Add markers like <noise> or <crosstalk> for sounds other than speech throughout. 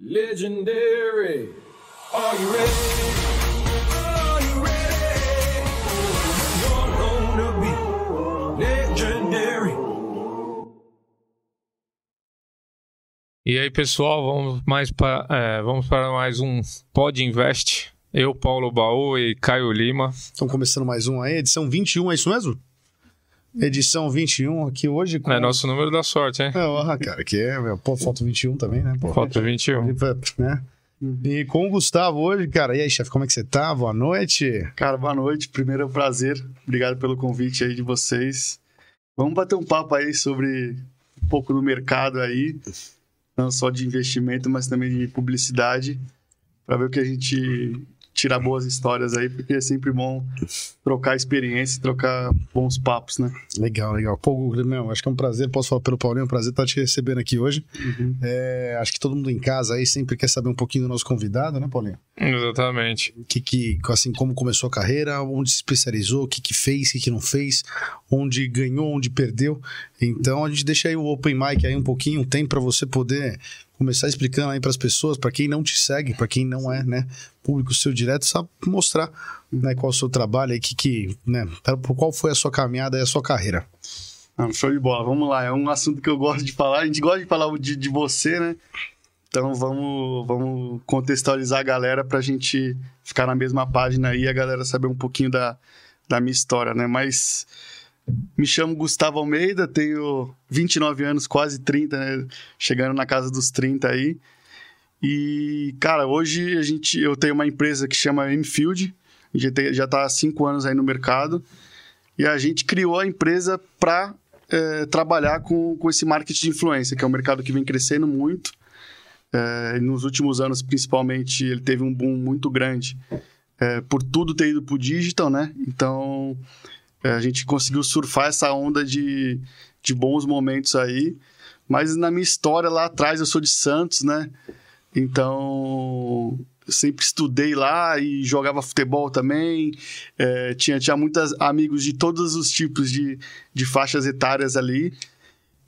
Legendary. Are you ready? Are you ready? You're gonna be legendary. E aí, pessoal, vamos, mais para, é, vamos para mais um Pod Invest. Eu, Paulo Baú e Caio Lima. Estamos começando mais um aí, edição 21, é isso mesmo? Edição 21 aqui hoje com... É nosso número da sorte, hein? É, ó, cara, que é, pô, foto 21 também, né? Pô, Foto 21. né? E com o Gustavo hoje, cara. E aí, chefe, como é que você tá? Boa noite. Cara, boa noite. Primeiro é um prazer. Obrigado pelo convite aí de vocês. Vamos bater um papo aí sobre um pouco do mercado aí, não só de investimento, mas também de publicidade, para ver o que a gente tirar boas histórias aí, porque é sempre bom trocar experiência, trocar bons papos, né? Legal, legal. Pô, Guga, meu, acho que é um prazer, posso falar pelo Paulinho, é um prazer estar te recebendo aqui hoje. É, acho que todo mundo em casa aí sempre quer saber um pouquinho do nosso convidado, né, Paulinho? Exatamente. que, que assim como começou a carreira, onde se especializou, o que, que fez, o que, que não fez, onde ganhou, onde perdeu. Então a gente deixa aí o open mic aí um pouquinho, um tempo para você poder começar explicando aí para as pessoas, para quem não te segue, para quem não é, né, público seu direto, sabe mostrar, né, qual é o seu trabalho aí, que que, né, qual foi a sua caminhada e a sua carreira. Ah, show de bola, vamos lá. É um assunto que eu gosto de falar. A gente gosta de falar de, de você, né? Então vamos, vamos contextualizar a galera pra gente ficar na mesma página aí e a galera saber um pouquinho da, da minha história, né? Mas me chamo Gustavo Almeida, tenho 29 anos, quase 30, né? Chegando na casa dos 30 aí. E, cara, hoje a gente, eu tenho uma empresa que chama Mfield, já, tem, já tá há 5 anos aí no mercado. E a gente criou a empresa para trabalhar com, com esse marketing de influência, que é um mercado que vem crescendo muito. É, nos últimos anos, principalmente, ele teve um boom muito grande é, por tudo ter ido para o digital, né? Então, é, a gente conseguiu surfar essa onda de, de bons momentos aí. Mas na minha história lá atrás, eu sou de Santos, né? Então, eu sempre estudei lá e jogava futebol também. É, tinha, tinha muitos amigos de todos os tipos de, de faixas etárias ali.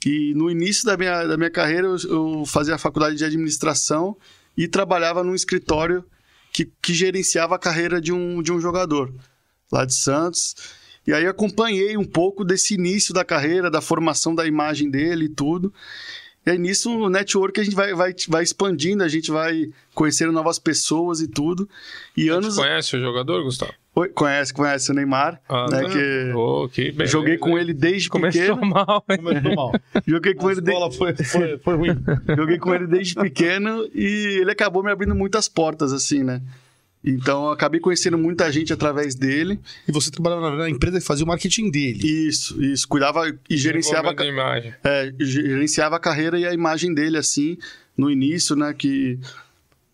E no início da minha, da minha carreira, eu, eu fazia a faculdade de administração e trabalhava num escritório que, que gerenciava a carreira de um, de um jogador lá de Santos. E aí acompanhei um pouco desse início da carreira, da formação da imagem dele e tudo. E aí nisso o network a gente vai, vai, vai expandindo, a gente vai conhecendo novas pessoas e tudo. E Você anos. conhece o jogador, Gustavo? Oi, Conhece, conhece o Neymar, Ah, né? tá. Que Ô, que beleza, joguei com ele desde Começou pequeno. mal, hein? Começou mal. <laughs> Joguei com A ele de... escola foi, foi, foi ruim. <laughs> Joguei com ele desde pequeno e ele acabou me abrindo muitas portas, assim, né? Então eu acabei conhecendo muita gente através dele. E você trabalhava na empresa que fazia o marketing dele. Isso, isso. Cuidava e gerenciava, a imagem. é, gerenciava a carreira e a imagem dele, assim, no início, né? Que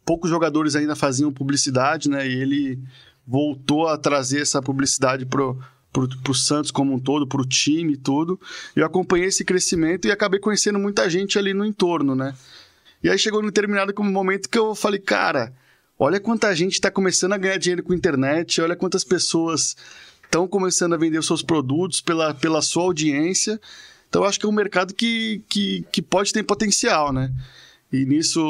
poucos jogadores ainda faziam publicidade, né? E ele voltou a trazer essa publicidade pro, pro, pro Santos como um todo, pro time e tudo. E eu acompanhei esse crescimento e acabei conhecendo muita gente ali no entorno, né? E aí chegou num determinado momento que eu falei, cara, olha quanta gente está começando a ganhar dinheiro com internet, olha quantas pessoas estão começando a vender os seus produtos pela, pela sua audiência. Então, acho que é um mercado que, que, que pode ter potencial, né? E nisso,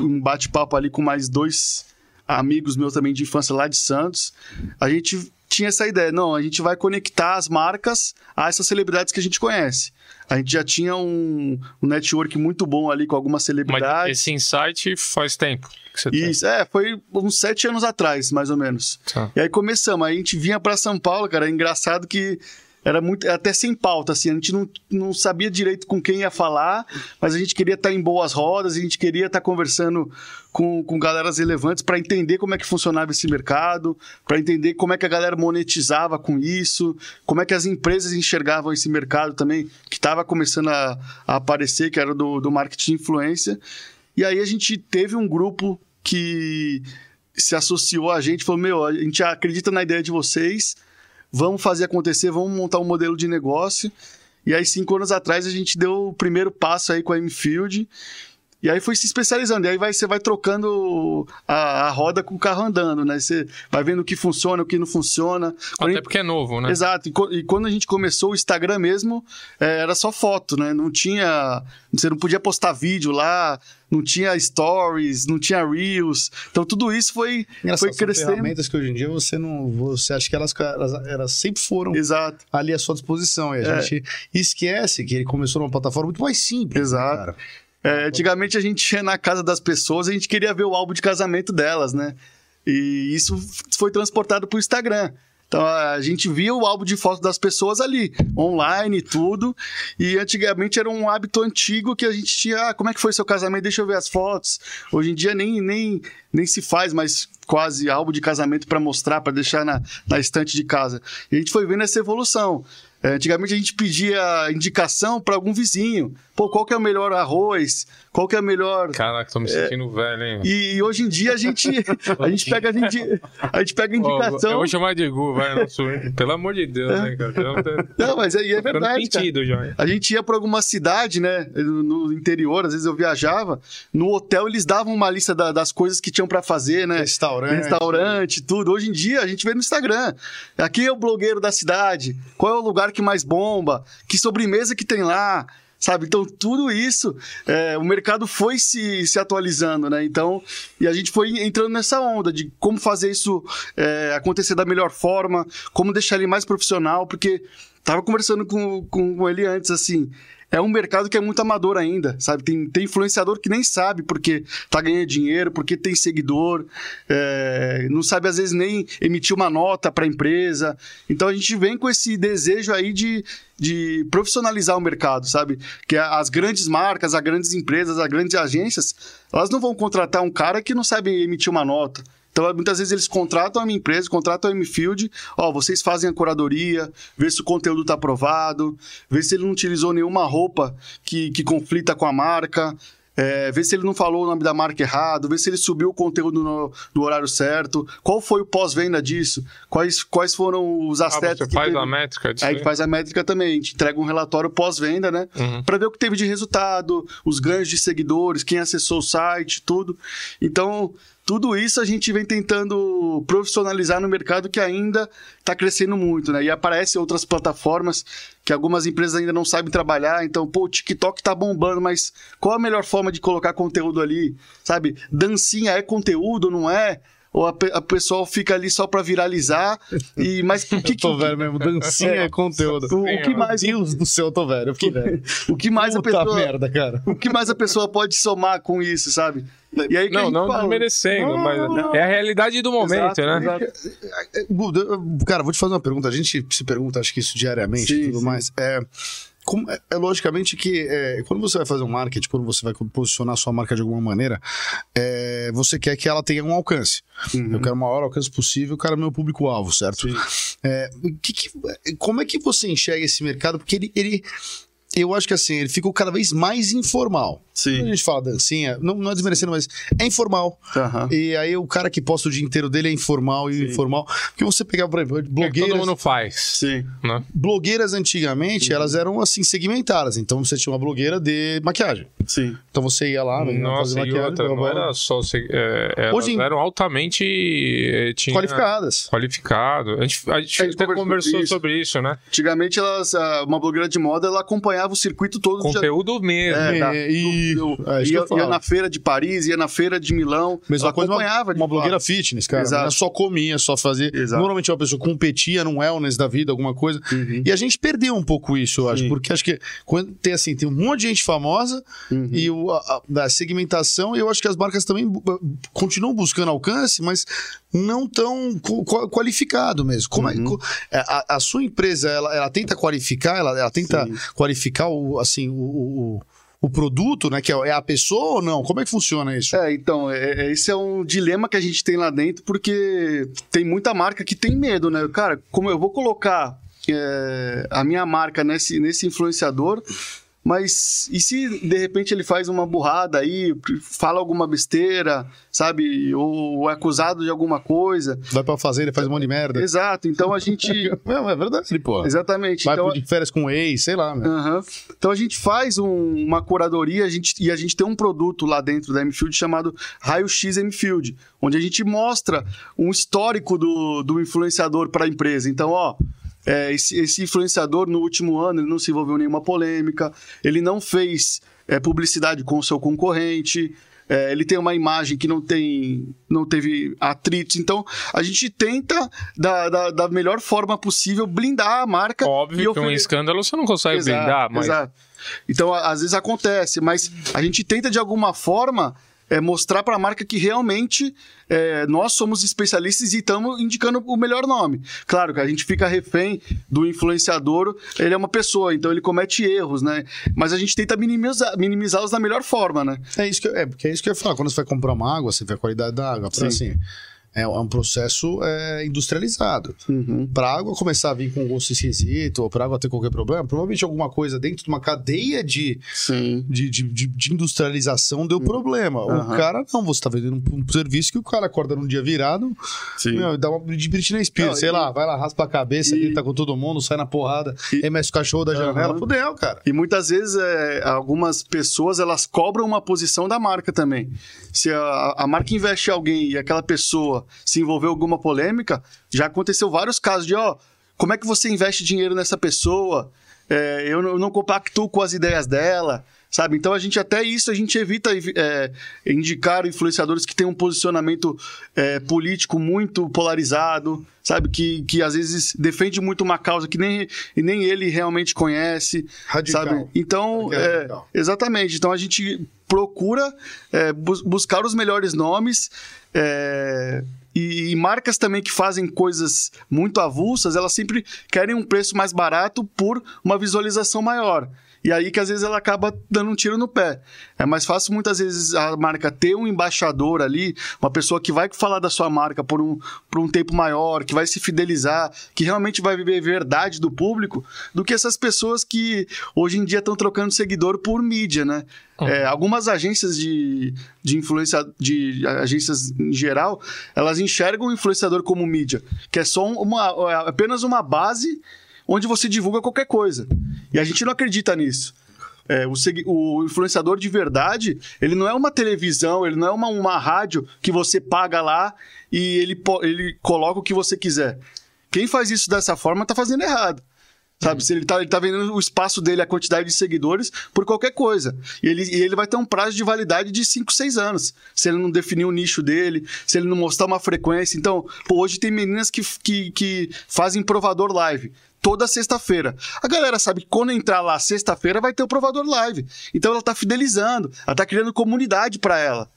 um bate-papo ali com mais dois amigos meus também de infância lá de Santos, a gente tinha essa ideia, não, a gente vai conectar as marcas a essas celebridades que a gente conhece. A gente já tinha um, um network muito bom ali com algumas Mas celebridades. esse insight faz tempo que você tem. Isso, é, foi uns sete anos atrás, mais ou menos. Tá. E aí começamos, aí a gente vinha pra São Paulo, cara, é engraçado que era muito, até sem pauta, assim, a gente não, não sabia direito com quem ia falar, mas a gente queria estar em boas rodas, a gente queria estar conversando com, com galeras relevantes para entender como é que funcionava esse mercado, para entender como é que a galera monetizava com isso, como é que as empresas enxergavam esse mercado também, que estava começando a, a aparecer, que era do, do marketing influência. E aí a gente teve um grupo que se associou a gente, falou: Meu, a gente acredita na ideia de vocês, vamos fazer acontecer, vamos montar um modelo de negócio. E aí, cinco anos atrás, a gente deu o primeiro passo aí com a Mfield. E aí foi se especializando. E aí vai, você vai trocando a, a roda com o carro andando, né? Você vai vendo o que funciona, o que não funciona. Quando Até gente- porque é novo, né? Exato. E, e quando a gente começou o Instagram mesmo, é, era só foto, né? Não tinha. Você não podia postar vídeo lá, não tinha stories, não tinha reels. Então tudo isso foi, Engraçado, foi são crescendo. ferramentas que hoje em dia você não. Você acha que elas, elas, elas sempre foram Exato. ali à sua disposição. E a É. gente esquece que ele começou numa plataforma muito mais simples. né, Exato. cara? É, antigamente a gente ia na casa das pessoas, a gente queria ver o álbum de casamento delas, né? E isso foi transportado para o Instagram. Então a gente via o álbum de fotos das pessoas ali, online e tudo. E antigamente era um hábito antigo que a gente tinha. Ah, como é que foi seu casamento? Deixa eu ver as fotos. Hoje em dia nem, nem, nem se faz mais quase álbum de casamento para mostrar, para deixar na, na estante de casa. E a gente foi vendo essa evolução. É, antigamente a gente pedia indicação para algum vizinho. Pô, qual que é o melhor arroz? Qual que é o melhor. Caraca, tô me sentindo velho, hein? E hoje em dia a gente, a gente pega a, indi- a gente pega indicação. eu vou chamar de Gu, vai, hein? Pelo amor de Deus, né, cara? Não, mas aí é ficando verdade. cara. sentido já? A gente ia para alguma cidade, né? No no interior, às vezes eu viajava. No hotel eles davam uma lista da- das coisas que tinham para fazer, né? Restaurante. Restaurante, tudo. Hoje em dia a gente vê no Instagram. Aqui é o blogueiro da cidade. Qual é o lugar que mais bomba? Que sobremesa que tem lá? Sabe? Então, tudo isso, é, o mercado foi se, se atualizando, né? Então, e a gente foi entrando nessa onda de como fazer isso é, acontecer da melhor forma, como deixar ele mais profissional, porque tava conversando com, com, ele antes, assim, é um mercado que é muito amador ainda, sabe? Tem, tem influenciador que nem sabe porque tá ganhando dinheiro, porque tem seguidor, é, não sabe às vezes nem emitir uma nota para a empresa. Então a gente vem com esse desejo aí de, de profissionalizar o mercado, sabe? Que as grandes marcas, as grandes empresas, as grandes agências, elas não vão contratar um cara que não sabe emitir uma nota. Então, muitas vezes eles contratam a minha empresa, contratam a M-Field, ó, vocês fazem a curadoria, vê se o conteúdo está aprovado, vê se ele não utilizou nenhuma roupa que, que conflita com a marca, é, vê se ele não falou o nome da marca errado, vê se ele subiu o conteúdo no, no horário certo, qual foi o pós-venda disso, quais, quais foram os Ah, aspectos você que faz teve. a métrica disso gente faz a métrica também, a gente entrega um relatório pós-venda, né? Uhum. Pra ver o que teve de resultado, os ganhos de seguidores, quem acessou o site, tudo. Então, tudo isso a gente vem tentando profissionalizar no mercado que ainda está crescendo muito, né? E aparecem outras plataformas que algumas empresas ainda não sabem trabalhar. Então, pô, o TikTok tá bombando, mas qual a melhor forma de colocar conteúdo ali? Sabe? Dancinha é conteúdo, não é? Ou a, pe- a pessoa fica ali só pra viralizar? E, mas o <laughs> que, Eu tô que- velho mesmo. Dancinha é, conteúdo. o, o que mais, Meu Deus do céu, eu tô velho. Eu fiquei velho. <laughs> o que mais a Puta pessoa, merda, cara. o que mais a pessoa pode somar com isso, sabe? E aí Não, não fala. desmerecendo, mas não. é a realidade do momento, Exato, né? exato. Eu- Cara, vou te fazer uma pergunta. A gente se pergunta, acho que isso diariamente e Sim, tudo sim. mais. É, como- é, é logicamente que é, quando você vai fazer um marketing, quando você vai posicionar sua marca de alguma maneira, é, você quer que ela tenha um alcance. Uhum. Eu quero o maior alcance possível, cara, meu público-alvo, certo? É, que que- como é que você enxerga esse mercado? Porque ele, ele- eu acho que assim, ele ficou cada vez mais informal. Quando a Sim. gente fala dancinha, não, não é desmerecendo, mas é informal. Aham. E aí o cara que posta o dia inteiro dele é informal e Sim. informal. Porque você pegar, por exemplo, É que blogueiras, todo mundo faz, Sim. né? blogueiras antigamente, elas eram assim, segmentadas. Então você tinha uma blogueira de maquiagem. Sim. Então você ia lá, né, Nossa, fazer maquiagem. outra, blá, não blá, era só... se- É, elas Hoje eram altamente... eh, Tinha Qualificadas. Qualificado. A gente, a gente A gente até conversou conversou isso. sobre isso, né? Antigamente, elas, ah, uma blogueira de moda, ela acompanhava o circuito todo. Conteúdo mesmo. É, da- É, e- do- é isso que ia, ia na feira de Paris, ia na feira de Milão. Mesma ela coisa, uma, acompanhava. de uma blogueira fitness, cara. Exato. Ela só comia, só fazia. Exato. Normalmente uma pessoa competia num wellness da vida, alguma coisa. Uhum. E a gente perdeu um pouco isso, eu acho. Sim. Porque acho que quando tem assim, tem um monte de gente famosa Uhum. e o, a, a- da segmentação, eu acho que as marcas também continuam buscando alcance, mas não tão qualificado mesmo. Como é, Uhum. é, a, a sua empresa, ela, ela tenta qualificar, ela, ela tenta Sim. qualificar o, assim, o, o, o produto, né? Que é, é a pessoa ou não? Como é que funciona isso? É, então, é, é- esse é um dilema que a gente tem lá dentro, porque tem muita marca que tem medo, né? Cara, como eu vou colocar é, a minha marca nesse, nesse influenciador, Mas e se de repente ele faz uma burrada aí, fala alguma besteira, sabe? Ou, é acusado de alguma coisa. Vai pra fazer, ele faz um monte de merda. Exato, então a gente. Não, <laughs> é verdade, pô. Exatamente. Vai então, de férias com o ex, sei lá, né? Aham. Então a gente faz um- uma curadoria a gente, e a gente tem um produto lá dentro da Mfield chamado Raio X Mfield, onde a gente mostra um histórico do, do influenciador para a empresa. Então, ó. É, esse, esse influenciador no último ano ele não se envolveu em nenhuma polêmica, ele não fez é, publicidade com o seu concorrente, é, ele tem uma imagem que não tem não teve atritos. Então a gente tenta da, da, da melhor forma possível blindar a marca. Óbvio e que um ofere- escândalo você não consegue Exato, blindar, mas exato. Então, às vezes acontece, mas a gente tenta de alguma forma é, mostrar para a marca que realmente é, nós somos especialistas e estamos indicando o melhor nome. Claro que a gente fica refém do influenciador, ele é uma pessoa, então ele comete erros, né? Mas a gente tenta minimizar- minimizá-los da melhor forma, né? É isso que eu, é, porque é isso que eu ia falar. Quando você vai comprar uma água, você vê a qualidade da água. Sim. assim, é, um processo é, industrializado. Uhum. Para a água começar a vir com gosto esquisito, ou para a água ter qualquer problema, provavelmente alguma coisa dentro de uma cadeia de, de, de, de- de industrialização deu problema. O Hum. Aham. cara, não, você tá vendendo um, um serviço que o cara acorda num dia virado, meu, dá uma de Britney Spears, Não, sei e- lá, vai lá, raspa a cabeça, e- grita com todo mundo, sai na porrada, E- mexe o cachorro da janela, fudeu, cara. E muitas vezes é, algumas pessoas elas cobram uma posição da marca também. Se a, a marca investe em alguém e aquela pessoa se envolveu alguma polêmica, já aconteceu vários casos de, ó, como é que você investe dinheiro nessa pessoa? É, eu, não, eu não compactuo com as ideias dela, sabe? Então a gente até isso a gente evita é, indicar influenciadores que têm um posicionamento é, político muito polarizado, sabe? Que, que às vezes defende muito uma causa que nem, nem ele realmente conhece. Radical. Sabe? Então, Radical, é, radical. exatamente. Então a gente procura é, bus- buscar os melhores nomes. é, e, e marcas também que fazem coisas muito avulsas, elas sempre querem um preço mais barato por uma visualização maior. E aí que às vezes ela acaba dando um tiro no pé. É mais fácil muitas vezes a marca ter um embaixador ali, uma pessoa que vai falar da sua marca por um, por um tempo maior, que vai se fidelizar, que realmente vai viver verdade do público, do que essas pessoas que hoje em dia estão trocando seguidor por mídia, né? É, algumas agências de, de influência, de agências em geral, elas enxergam o influenciador como mídia, que é só uma, é apenas uma base onde você divulga qualquer coisa. E a gente não acredita nisso. É, o, o influenciador de verdade, ele não é uma televisão, ele não é uma, uma rádio que você paga lá e ele, ele coloca o que você quiser. Quem faz isso dessa forma tá fazendo errado. Sabe? Se ele tá, ele tá vendendo o espaço dele, a quantidade de seguidores, por qualquer coisa. E ele, e ele vai ter um prazo de validade de 5, 6 anos. Se ele não definir o nicho dele, se ele não mostrar uma frequência. Então, pô, hoje tem meninas que, que, que fazem provador live. Toda sexta-feira. A galera sabe que quando entrar lá sexta-feira vai ter o provador live. Então ela tá fidelizando, ela tá criando comunidade para ela.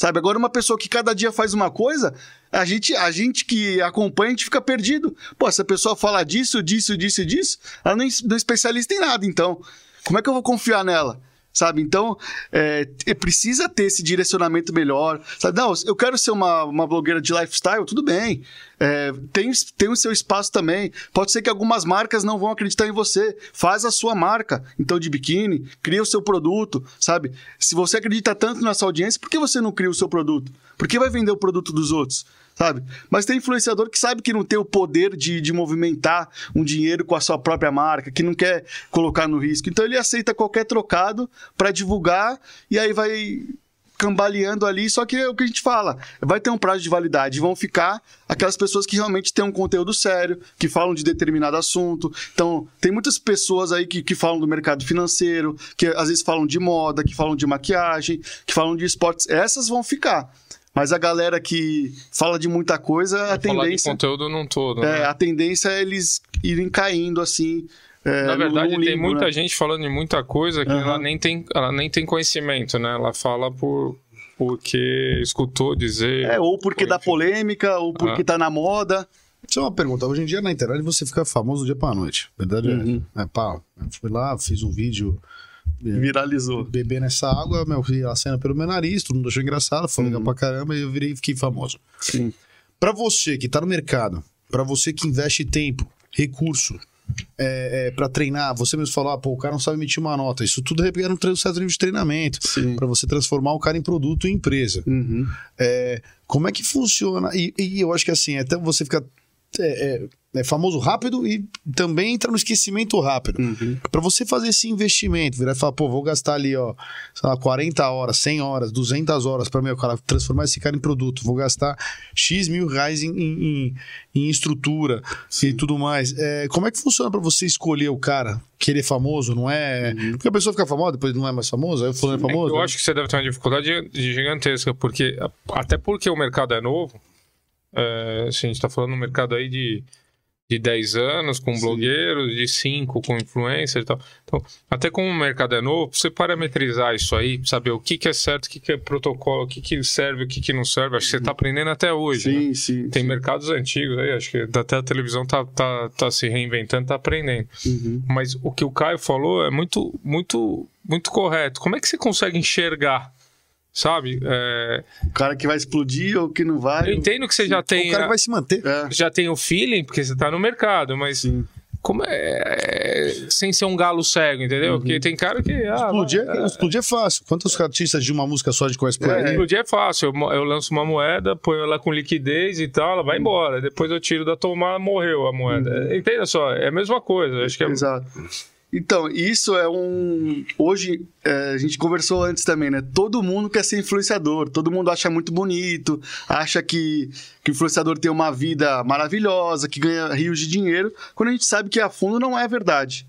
Sabe? Agora, uma pessoa que cada dia faz uma coisa, a gente, a gente que acompanha, a gente fica perdido. Pô, essa pessoa fala disso, disso, disso, disso, ela não é não é especialista em nada, então. Como é que eu vou confiar nela? Sabe? Então, é, te- precisa ter esse direcionamento melhor. Sabe? Não, eu quero ser uma, uma blogueira de lifestyle, tudo bem. É, tem, tem o seu espaço também. Pode ser que algumas marcas não vão acreditar em você. Faz a sua marca, então, de biquíni, cria o seu produto, sabe? Se você acredita tanto nessa audiência, por que você não cria o seu produto? Por que vai vender o produto dos outros? Sabe? Mas tem influenciador que sabe que não tem o poder de, de movimentar um dinheiro com a sua própria marca, que não quer colocar no risco. Então ele aceita qualquer trocado para divulgar e aí vai cambaleando ali, só que é o que a gente fala, vai ter um prazo de validade, vão ficar aquelas pessoas que realmente têm um conteúdo sério, que falam de determinado assunto. Então, tem muitas pessoas aí que, que falam do mercado financeiro, que às vezes falam de moda, que falam de maquiagem, que falam de esportes. Essas vão ficar. Mas a galera que fala de muita coisa, a falar de tendência, conteúdo num todo. é, né? a tendência é eles irem caindo assim. é, Na verdade, tem muita né? gente falando de muita coisa que Aham. ela, nem tem, ela nem tem conhecimento, né? Ela fala por porque escutou dizer. É, ou porque dá polêmica, ou porque Ah. tá na moda. Isso é uma pergunta. Hoje em dia na internet você fica famoso do dia pra noite. Verdade Uhum. é. é. Pá, eu fui lá, fiz um vídeo Viralizou. beber nessa água, meu filho acena pelo meu nariz, todo mundo achou engraçado, foi Uhum. legal pra caramba e eu virei fiquei famoso. Sim. Pra você que tá no mercado, pra você que investe tempo, recurso, é, é, para treinar? Você mesmo falou, ah, pô, o cara não sabe emitir uma nota. Isso tudo requer um certo nível de treinamento para você transformar o cara em produto e empresa. Uhum. É, como é que funciona? E, e eu acho que assim, até você fica é, é, é famoso rápido e também entra no esquecimento rápido. Uhum. Para você fazer esse investimento, virar e falar, pô, vou gastar ali, ó, sei lá, 40 horas, 100 horas, 200 horas para meu cara transformar esse cara em produto, vou gastar X mil reais em, em, em- estrutura e tudo mais. É, como é que funciona para você escolher o cara? Que ele é famoso, não é? Porque a pessoa fica famosa, depois não é mais famoso, aí o fulano é famoso. Eu acho que você deve ter uma dificuldade gigantesca, porque até porque o mercado é novo. É, assim, a gente tá falando no mercado aí de, de 10 anos com blogueiros, de 5 com influencers e tal. Então, até como o mercado é novo, você parametrizar isso aí, saber o que, que é certo, o que, que é protocolo, o que, que serve, o que, que não serve. Acho que você tá aprendendo até hoje. né? Sim, sim. Tem mercados antigos aí, acho que até a televisão tá, tá, tá se reinventando, tá aprendendo. Uhum. Mas o que o Caio falou é muito, muito, muito correto. Como é que você consegue enxergar? Sabe? É, O cara que vai explodir ou que não vai. eu entendo que você já tem, o cara a- vai se manter. É, já tem o feeling, porque você tá no mercado, mas sim. como é, é, sem ser um galo cego, entendeu? Porque tem cara que. Ah, Explodir, vai- é, explodir é fácil. Quantos artistas de uma música só gente conhece por aí? Explodir é fácil. Eu, eu lanço uma moeda, ponho ela com liquidez e tal, ela vai embora. Depois eu tiro da tomada, morreu a moeda. Entenda só, é a mesma coisa. Acho que é, Exato. Então, isso é um. Hoje, é, a gente conversou antes também, né? Todo mundo quer ser influenciador, todo mundo acha muito bonito, acha que, que o influenciador tem uma vida maravilhosa, que ganha rios de dinheiro, quando a gente sabe que a fundo não é verdade.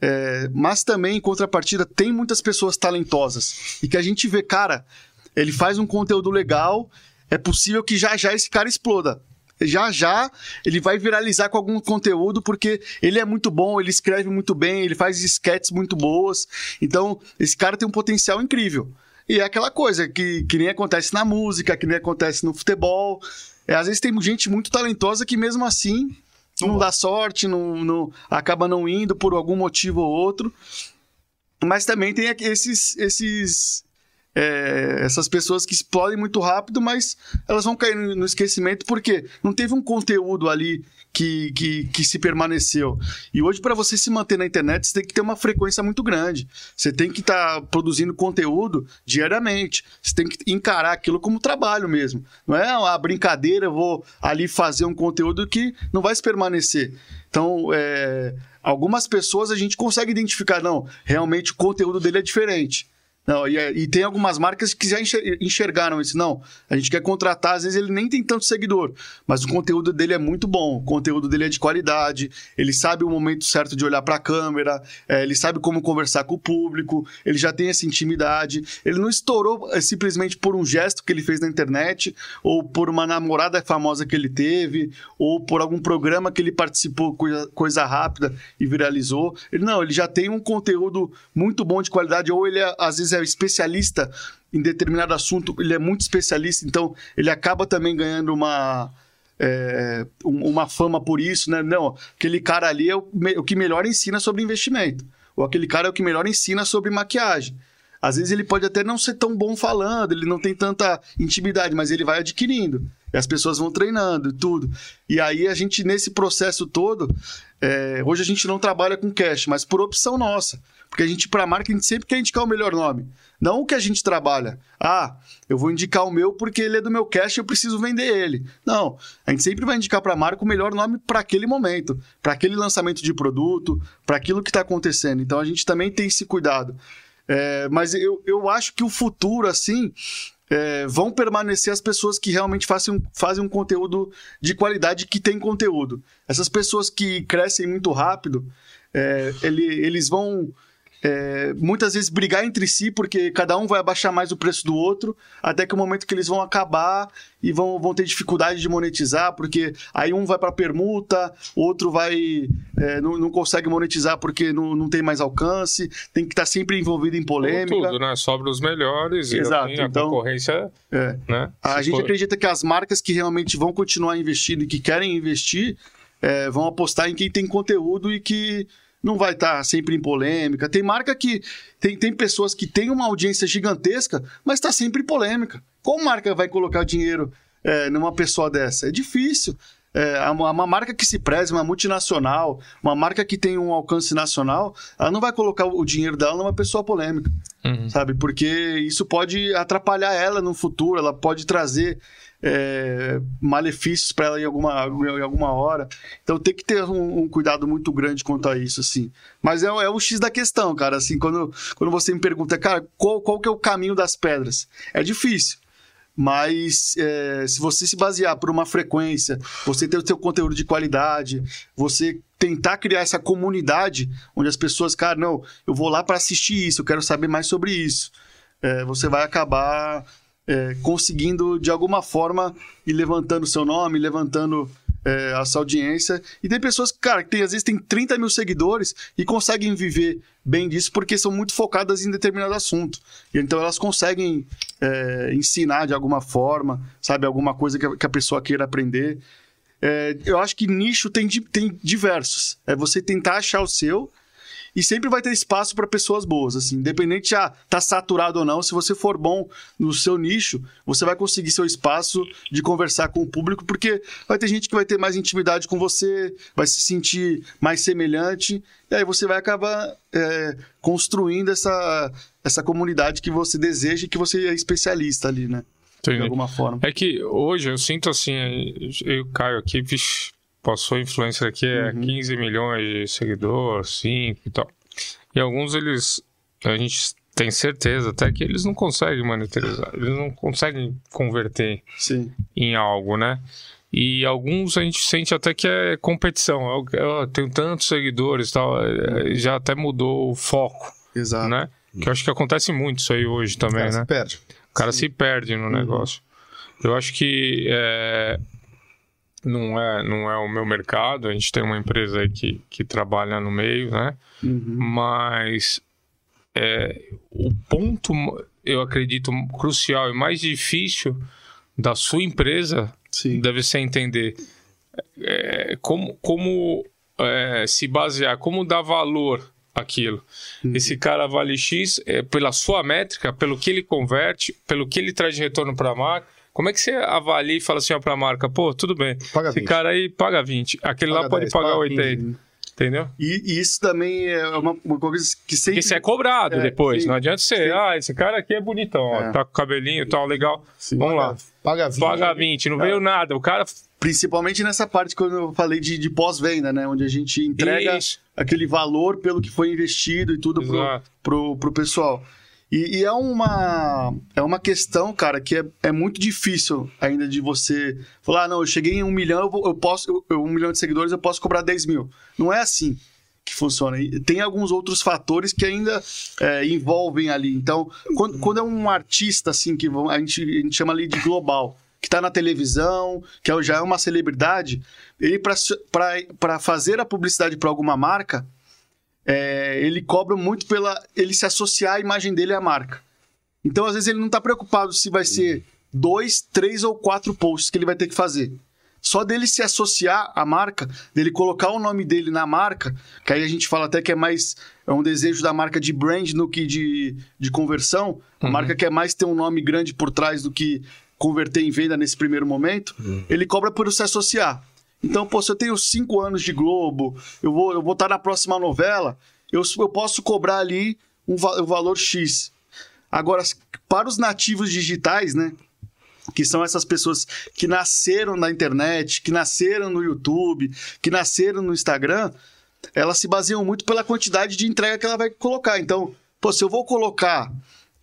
É, mas também, em contrapartida, tem muitas pessoas talentosas e que a gente vê, cara, ele faz um conteúdo legal, é possível que já já esse cara exploda. Já já ele vai viralizar com algum conteúdo porque ele é muito bom, ele escreve muito bem, ele faz sketches muito boas. Então, esse cara tem um potencial incrível. E é aquela coisa que, que nem acontece na música, que nem acontece no futebol. É, às vezes tem gente muito talentosa que mesmo assim não dá sorte, não, não- acaba não indo por algum motivo ou outro. Mas também tem esses, esses, é, essas pessoas que explodem muito rápido, mas elas vão cair no esquecimento porque não teve um conteúdo ali que, que, que se permaneceu. E hoje, para você se manter na internet, você tem que ter uma frequência muito grande. Você tem que estar produzindo conteúdo diariamente. Você tem que encarar aquilo como trabalho mesmo. Não é uma brincadeira, vou ali fazer um conteúdo que não vai se permanecer. Então, é, algumas pessoas a gente consegue identificar, não, realmente o conteúdo dele é diferente. Não, e, e tem algumas marcas que já enxer- enxergaram isso. Não, a gente quer contratar, às vezes ele nem tem tanto seguidor, mas o conteúdo dele é muito bom, o conteúdo dele é de qualidade, ele sabe o momento certo de olhar para a câmera, é, ele sabe como conversar com o público, ele já tem essa intimidade, ele não estourou é, simplesmente por um gesto que ele fez na internet, ou por uma namorada famosa que ele teve, ou por algum programa que ele participou, coisa, coisa rápida e viralizou. Ele não, ele já tem um conteúdo muito bom de qualidade, ou ele é, às vezes é especialista em determinado assunto, ele é muito especialista, então ele acaba também ganhando uma. é, um- uma fama por isso, né? Não, aquele cara ali é o, o que melhor ensina sobre investimento. Ou aquele cara é o que melhor ensina sobre maquiagem. Às vezes ele pode até não ser tão bom falando, ele não tem tanta intimidade, mas ele vai adquirindo. E as pessoas vão treinando e tudo. E aí a gente, nesse processo todo, é, hoje a gente não trabalha com cash, mas por opção nossa. Porque a gente, para marca, a gente sempre quer indicar o melhor nome. Não o que a gente trabalha. Ah, eu vou indicar o meu porque ele é do meu cash e eu preciso vender ele. Não. A gente sempre vai indicar para a marca o melhor nome para aquele momento, para aquele lançamento de produto, para aquilo que está acontecendo. Então a gente também tem esse cuidado. É, mas eu, eu acho que o futuro, assim, é, vão permanecer as pessoas que realmente fazem, fazem um conteúdo de qualidade, que tem conteúdo. Essas pessoas que crescem muito rápido, é, ele- eles vão é, muitas vezes brigar entre si, porque cada um vai abaixar mais o preço do outro, até que o momento que eles vão acabar e vão, vão ter dificuldade de monetizar, porque aí um vai para permuta, outro vai é, não, não consegue monetizar porque não, não tem mais alcance, tem que estar sempre envolvido em como polêmica. tudo, né? Sobra os melhores Exato, e a então- concorrência, É. né? A gente for- acredita que as marcas que realmente vão continuar investindo e que querem investir é, vão apostar em quem tem conteúdo e que não vai estar sempre em polêmica. Tem marca que. Tem, tem pessoas que têm uma audiência gigantesca, mas está sempre em polêmica. Qual marca vai colocar dinheiro é, numa pessoa dessa? É difícil. É, uma, uma marca que se preze, uma multinacional, uma marca que tem um alcance nacional, ela não vai colocar o dinheiro dela numa pessoa polêmica, Uhum. sabe? Porque isso pode atrapalhar ela no futuro, ela pode trazer é, malefícios para ela em alguma, em alguma hora. Então tem que ter um, um cuidado muito grande quanto a isso, assim. Mas é, é o X da questão, cara. Assim, quando, quando você me pergunta, cara, qual, qual que é o caminho das pedras? É difícil. Mas é, se você se basear por uma frequência, você ter o seu conteúdo de qualidade, você tentar criar essa comunidade onde as pessoas, cara, não, eu vou lá para assistir isso, eu quero saber mais sobre isso. É, você vai acabar é, conseguindo, de alguma forma, ir levantando seu nome, levantando é, a sua audiência. E tem pessoas, cara, que tem, às vezes tem 30 mil seguidores e conseguem viver bem disso porque são muito focadas em determinado assunto. E então elas conseguem é, ensinar de alguma forma, sabe, alguma coisa que a, que a pessoa queira aprender. É, eu acho que nicho tem, tem diversos. É você tentar achar o seu e sempre vai ter espaço para pessoas boas, assim, independente de ah, tá saturado ou não, se você for bom no seu nicho, você vai conseguir seu espaço de conversar com o público, porque vai ter gente que vai ter mais intimidade com você, vai se sentir mais semelhante, e aí você vai acabar é, construindo essa, essa comunidade que você deseja e que você é especialista ali, né? De Entendi. alguma forma. É que hoje eu sinto assim, eu Caio aqui, vixe, passou influencer aqui, é Uhum. 15 milhões de seguidores, 5 e tal. E alguns eles, a gente tem certeza até que eles não conseguem monetizar, eles não conseguem converter Sim. em algo, né? E alguns a gente sente até que é competição. Eu, eu tenho tantos seguidores e tal, é, já até mudou o foco, Exato. né? Que eu acho que acontece muito isso aí hoje também, Cara, né? você perde. O cara se perde no negócio. Eu acho que é, não, é, não é o meu mercado. A gente tem uma empresa aí que, que trabalha no meio, né? Uhum. Mas é, o ponto, eu acredito, crucial e mais difícil da sua empresa Sim. deve ser entender é, como, como é, se basear, como dar valor àquilo. Esse cara vale X é, pela sua métrica, pelo que ele converte, pelo que ele traz de retorno para a marca. Como é que você avalia e fala assim para a marca, pô, tudo bem, Paga esse 20. cara aí paga 20, aquele lá Paga pode 10, pagar paga 80, entendeu? E, e isso também é uma, uma coisa que sempre. Porque você é cobrado É, depois, sim, não adianta ser, sim. ah, esse cara aqui é bonitão, ó, É. tá com cabelinho e tal, legal, Sim. vamos lá, Paga 20. paga 20, não veio nada, o cara... Principalmente nessa parte quando eu falei de, de pós-venda, né? Onde a gente entrega Isso. aquele valor pelo que foi investido e tudo pro, Exato. pro, pro pessoal. E, e é, uma, é uma questão, cara, que é, é muito difícil ainda de você falar, ah, não, eu cheguei em um milhão, eu, eu posso, eu- um milhão de seguidores, eu posso cobrar 10 mil. Não é assim que funciona. E tem alguns outros fatores que ainda é, envolvem ali. Então, quando, quando é um artista, assim, que a gente, a gente chama ali de global, que tá na televisão, que é- já é uma celebridade, ele, para fazer a publicidade para alguma marca, é, ele cobra muito pela ele se associar a imagem dele à marca. Então, às vezes, ele não tá preocupado se vai ser dois, três ou quatro posts que ele vai ter que fazer. Só dele se associar à marca, dele colocar o nome dele na marca, que aí a gente fala até que é mais é um desejo da marca de brand do que de, de conversão. A Uhum. marca quer mais ter um nome grande por trás do que converter em venda nesse primeiro momento. Ele cobra por se associar. Então, pô, se eu tenho cinco anos de Globo, eu vou eu vou estar na próxima novela, eu, eu posso cobrar ali um, um valor X. Agora, para os nativos digitais, né? Que são essas pessoas que nasceram na internet, que nasceram no YouTube, que nasceram no Instagram, elas se baseiam muito pela quantidade de entrega que ela vai colocar. Então, pô, se eu vou colocar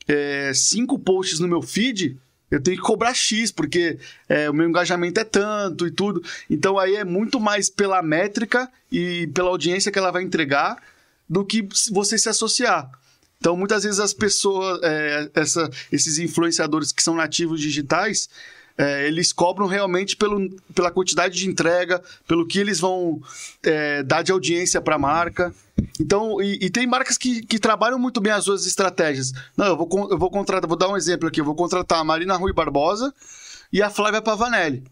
é, cinco posts no meu feed, eu tenho que cobrar X, porque é, o meu engajamento é tanto e tudo. Então aí é muito mais pela métrica e pela audiência que ela vai entregar do que você se associar. Então, muitas vezes as pessoas, é, essa- esses influenciadores que são nativos digitais, é, eles cobram realmente pelo, pela quantidade de entrega, pelo que eles vão é, dar de audiência para a marca. Então, e, e tem marcas que, que trabalham muito bem as duas estratégias. Não, eu vou, eu vou contratar, vou dar um exemplo aqui, eu vou contratar a Marina Rui Barbosa e a Flávia Pavanelli.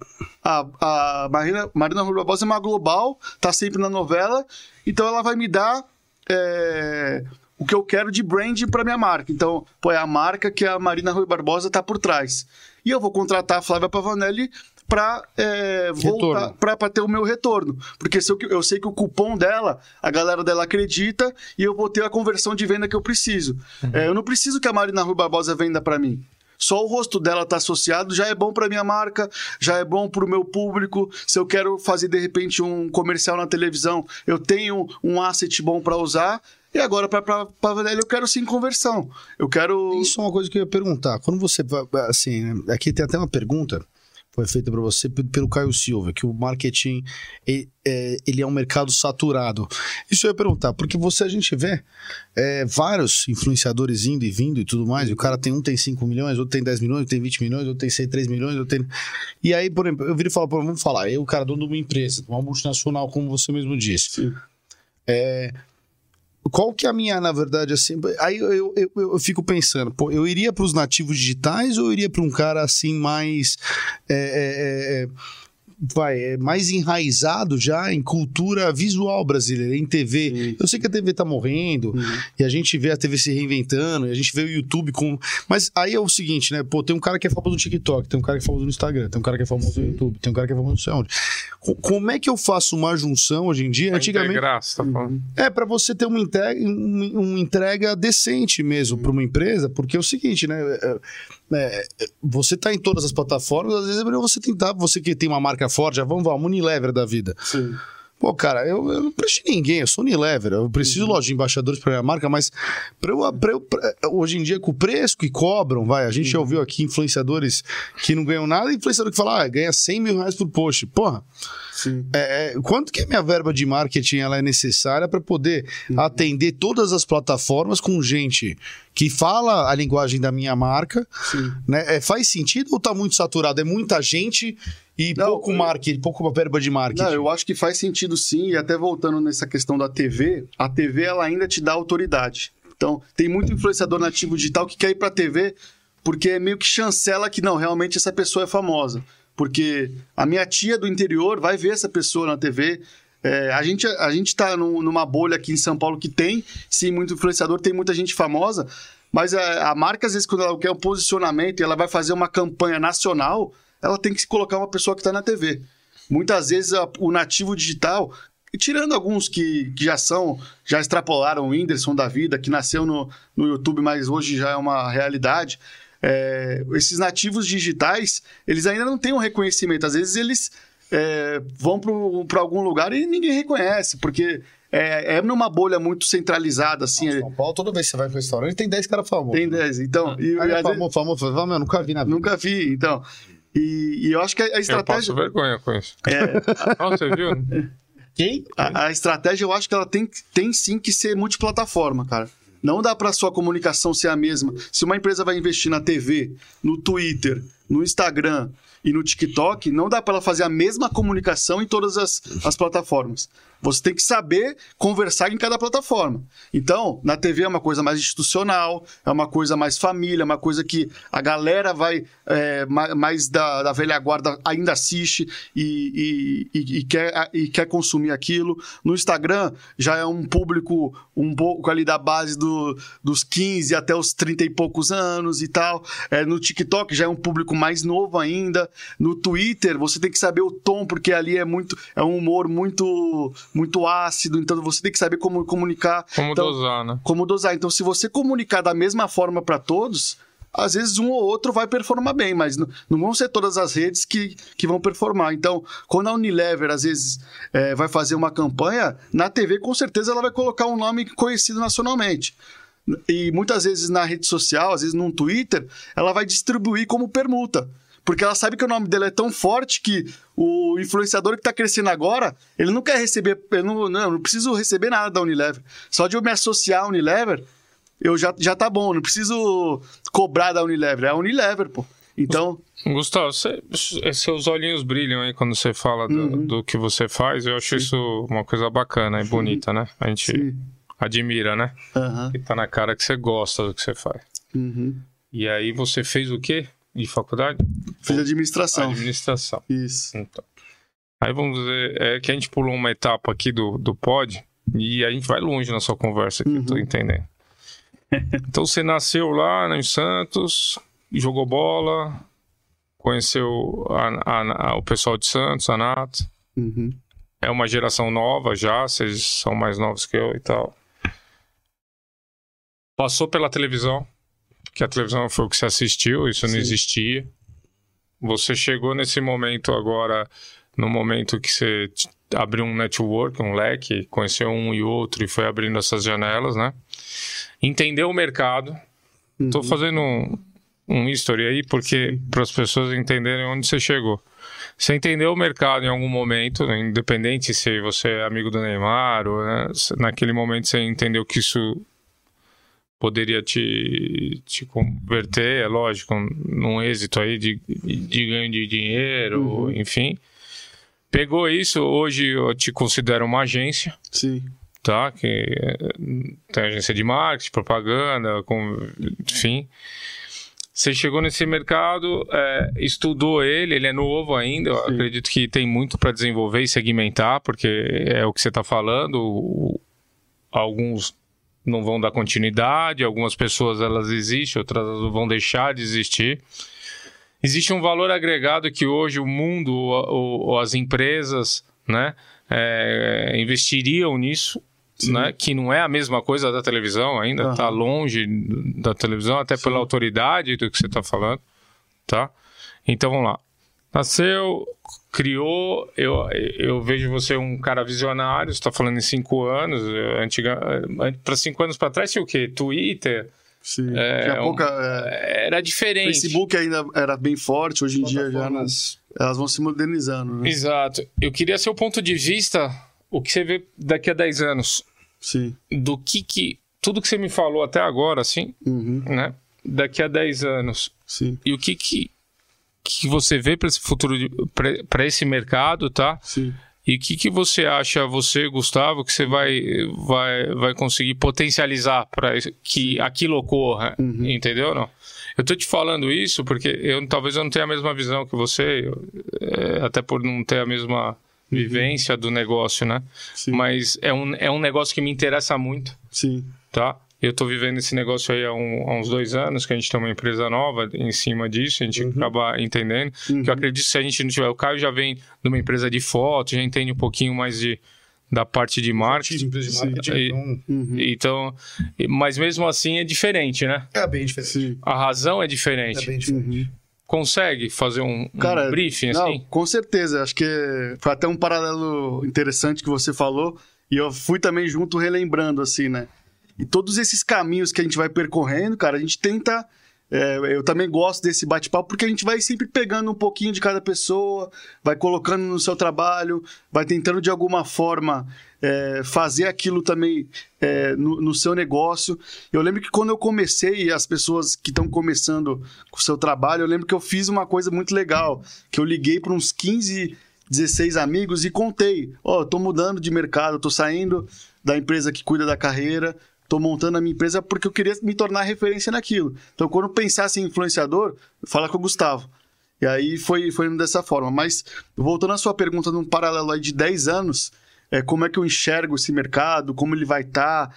A, a Marina, Marina Rui Barbosa é uma global, tá sempre na novela, então ela vai me dar é, o que eu quero de brand para minha marca. Então, pô, é a marca que a Marina Rui Barbosa tá por trás. E eu vou contratar a Flávia Pavanelli para é, voltar pra ter o meu retorno. Porque se eu, eu sei que o cupom dela, a galera dela acredita e eu vou ter a conversão de venda que eu preciso. É, eu não preciso que a Marina Rui Barbosa venda para mim. Só o rosto dela tá associado já é bom para minha marca, já é bom para o meu público. Se eu quero fazer de repente um comercial na televisão, eu tenho um asset bom para usar. E agora para para eu quero sim conversão. Eu quero Isso é uma coisa que eu ia perguntar. Quando você vai, assim, aqui tem até uma pergunta foi feita para você pe- pelo Caio Silva, que o marketing é, ele é um mercado saturado. Isso eu ia perguntar, porque você a gente vê é, vários influenciadores indo e vindo e tudo mais, e o cara tem um tem 5 milhões, outro tem 10 milhões, outro tem 20 milhões, outro tem 6, 3 milhões, outro tem... E aí, por exemplo, eu viro e falo, vamos falar, eu, cara, dono de uma empresa, uma multinacional, como você mesmo disse. É, qual que é a minha, na verdade, assim. Aí eu, eu, eu, fico pensando, pô, eu iria para os nativos digitais ou eu iria para um cara assim mais. é, é, é, vai, é, mais enraizado já em cultura visual brasileira, em TV. Sim. Eu sei que a TV tá morrendo Uhum. e a gente vê a TV se reinventando, e a gente vê o YouTube com. Mas aí é o seguinte, né? Pô, tem um cara que é famoso no TikTok, tem um cara que é famoso no Instagram, tem um cara que é famoso no YouTube, tem um cara que é famoso não sei onde. Co- Como é que eu faço uma junção hoje em dia? Pra Antigamente. integrar, você tá falando. É, para você ter uma entrega, um- uma entrega decente mesmo para uma empresa, porque é o seguinte, né? é, é, é, você tá em todas as plataformas, às vezes é melhor você tentar, você que tem uma marca forte, já vamos lá, uma Unilever da vida. Sim. Pô, cara, eu, eu não preciso de ninguém, eu sou Unilever, eu preciso, lógico, de embaixadores para minha marca, mas pra eu, pra eu- pra- hoje em dia, com o preço que cobram, vai, a gente já ouviu aqui influenciadores que não ganham nada, e influenciador que fala, ah, ganha 100 mil reais por post. Porra, é, é, quanto que a minha verba de marketing ela é necessária para poder atender todas as plataformas com gente que fala a linguagem da minha marca? Né? É, faz sentido ou tá muito saturado? É muita gente e Não, pouco eu- marketing, pouco verba de marketing. Não, eu acho que faz sentido sim, e até voltando nessa questão da TV, a TV ela ainda te dá autoridade. Então, tem muito influenciador nativo digital que quer ir pra TV porque é meio que chancela que não, realmente essa pessoa é famosa. Porque a minha tia do interior vai ver essa pessoa na TV. É, a, gente, a gente tá num- numa bolha aqui em São Paulo que tem, sim, muito influenciador, tem muita gente famosa, mas a, a marca, às vezes, quando ela quer um posicionamento e ela vai fazer uma campanha nacional, ela tem que colocar uma pessoa que está na TV. Muitas vezes a- o nativo digital, tirando alguns que, que já são, já extrapolaram o Whindersson da vida, que nasceu no, no YouTube, mas hoje já é uma realidade. é, esses nativos digitais, eles ainda não têm um reconhecimento. Às vezes eles é, vão para algum lugar e ninguém reconhece, porque é, é numa bolha muito centralizada, assim. São Paulo, toda vez que você vai pro restaurante, tem 10 caras famosos. Tem 10. Então, e, Aí e é famoso, famoso, famoso, nunca vi na vida. nunca vi. Então, e, e eu acho que a, a Eu estratégia. passo vergonha com isso. É, <laughs> Nossa, você viu? Quem? A, a estratégia, eu acho que ela tem, tem sim que ser multiplataforma, cara. Não dá para sua comunicação ser a mesma. Se uma empresa vai investir na TV, no Twitter, no Instagram e no TikTok, não dá para ela fazer a mesma comunicação em todas as, as plataformas. Você tem que saber conversar em cada plataforma. Então, na TV é uma coisa mais institucional, é uma coisa mais família, é uma coisa que a galera vai é, ma- mais da, da velha guarda ainda assiste e, e- e- e quer, e quer consumir aquilo. No Instagram já é um público um pouco ali da base do- dos 15 até os 30 e poucos anos e tal. É, no TikTok já é um público mais novo ainda. No Twitter você tem que saber o tom, porque ali é muito é um humor muito muito ácido, então você tem que saber como comunicar. Como Então, dosar, né? como dosar. Então, se você comunicar da mesma forma para todos, às vezes um ou outro vai performar bem, mas não, não vão ser todas as redes que, que vão performar. Então, quando a Unilever, às vezes, é, vai fazer uma campanha, na TV, com certeza, ela vai colocar um nome conhecido nacionalmente. E muitas vezes na rede social, às vezes num Twitter, ela vai distribuir como permuta. Porque ela sabe que o nome dele é tão forte que o influenciador que está crescendo agora, ele não quer receber. Eu não, não, eu não preciso receber nada da Unilever. Só de eu me associar à Unilever, eu já, já tá bom. Não preciso cobrar da Unilever. É a Unilever, pô. Então, Gustavo, você- seus olhinhos brilham aí quando você fala do, Uhum. do que você faz. Eu acho isso uma coisa bacana e bonita, né? A gente sim. admira, né? Aham. E tá na cara que você gosta do que você faz. Uhum. E aí você fez o quê de faculdade? Fiz administração. Administração. Isso. Então. Aí vamos dizer, é que a gente pulou uma etapa aqui do, do pod e a gente vai longe na sua conversa aqui, eu tô Uhum. entendendo. <laughs> Então você nasceu lá né, em Santos, jogou bola. conheceu a- a- a- o pessoal de Santos, a Nath. Uhum. É uma geração nova já, vocês são mais novos que eu e tal. Passou pela televisão, que a televisão foi o que você assistiu, isso não Sim. existia. Você chegou nesse momento agora, no momento que você abriu um network, um leque, conheceu um e outro e foi abrindo essas janelas, né? Entendeu o mercado. Tô Uhum. fazendo um, um history aí porque para as pessoas entenderem onde você chegou. Você entendeu o mercado em algum momento, né? independente se você é amigo do Neymar ou né? naquele momento você entendeu que isso poderia te, te converter, é lógico, num êxito aí de, de ganho de dinheiro, Uhum. enfim. Pegou isso, hoje eu te considero uma agência Sim. tá? Que eh, tem agência de marketing, propaganda, com, enfim. Você chegou nesse mercado, eh, estudou ele, ele é novo ainda. Acredito que tem muito para desenvolver e segmentar, porque é o que você está falando. o- alguns não vão dar continuidade, algumas pessoas elas existem, outras vão deixar de existir. Existe um valor agregado que hoje o mundo ou, ou- ou as empresas, né, eh, investiriam nisso, né, que não é a mesma coisa da televisão ainda, está Aham. longe da televisão, até pela autoridade do que você está falando, tá? Então vamos lá. Nasceu, criou, eu, eu vejo você um cara visionário, você está falando em cinco anos, eh, antiga, para cinco anos para trás tinha o quê? Twitter, Sim. É, Tinha um- pouca. é, era diferente. Facebook ainda era bem forte, hoje em dia já Plataformas- elas vão se modernizando, né? Exato. Eu queria seu ponto de vista, o que você vê daqui a 10 anos, Sim. do que que tudo que você me falou até agora, assim, Uhum. né? Daqui a 10 anos. Sim. E o que que, que você vê para esse futuro, para esse mercado, tá? Sim. E o que, que você acha, você, Gustavo, que você vai, vai, vai conseguir potencializar para que aquilo ocorra? Uhum. Entendeu? Não? Eu tô te falando isso porque eu talvez eu não tenha a mesma visão que você, é, até por não ter a mesma vivência do negócio, né? Uhum. Sim. Mas é um, é um negócio que me interessa muito, Sim. tá? Eu tô vivendo esse negócio aí há, um- há uns dois anos, que a gente tem uma empresa nova em cima disso, a gente acaba entendendo. Uhum. Que eu acredito que se a gente não tiver. O Caio já vem de uma empresa de foto, já entende um pouquinho mais de, da parte de marketing. empresa de marketing, E- então Uhum. Então, mas mesmo assim é diferente, né? é bem diferente. Sim. A razão é É diferente. bem diferente. Uhum. Consegue fazer um, um Cara, briefing não, assim? com certeza. Acho que foi até um paralelo interessante que você falou. E eu fui também junto relembrando, assim, né? E todos esses caminhos que a gente vai percorrendo, cara, a gente tenta. é, eu também gosto desse bate-papo porque a gente vai sempre pegando um pouquinho de cada pessoa, vai colocando no seu trabalho, vai tentando de alguma forma é, fazer aquilo também é, no, no seu negócio. Eu lembro que quando eu comecei, as pessoas que estão começando com o seu trabalho, eu lembro que eu fiz uma coisa muito legal, que eu liguei para uns 15, 16 amigos e contei, ó, eu tô mudando de mercado, eu tô saindo da empresa que cuida da carreira, tô montando a minha empresa porque eu queria me tornar referência naquilo. Então, quando pensasse em influenciador, fala com o Gustavo. E aí foi, foi dessa forma. Mas, voltando à sua pergunta, num paralelo aí de 10 anos, é, como é que eu enxergo esse mercado, como ele vai estar,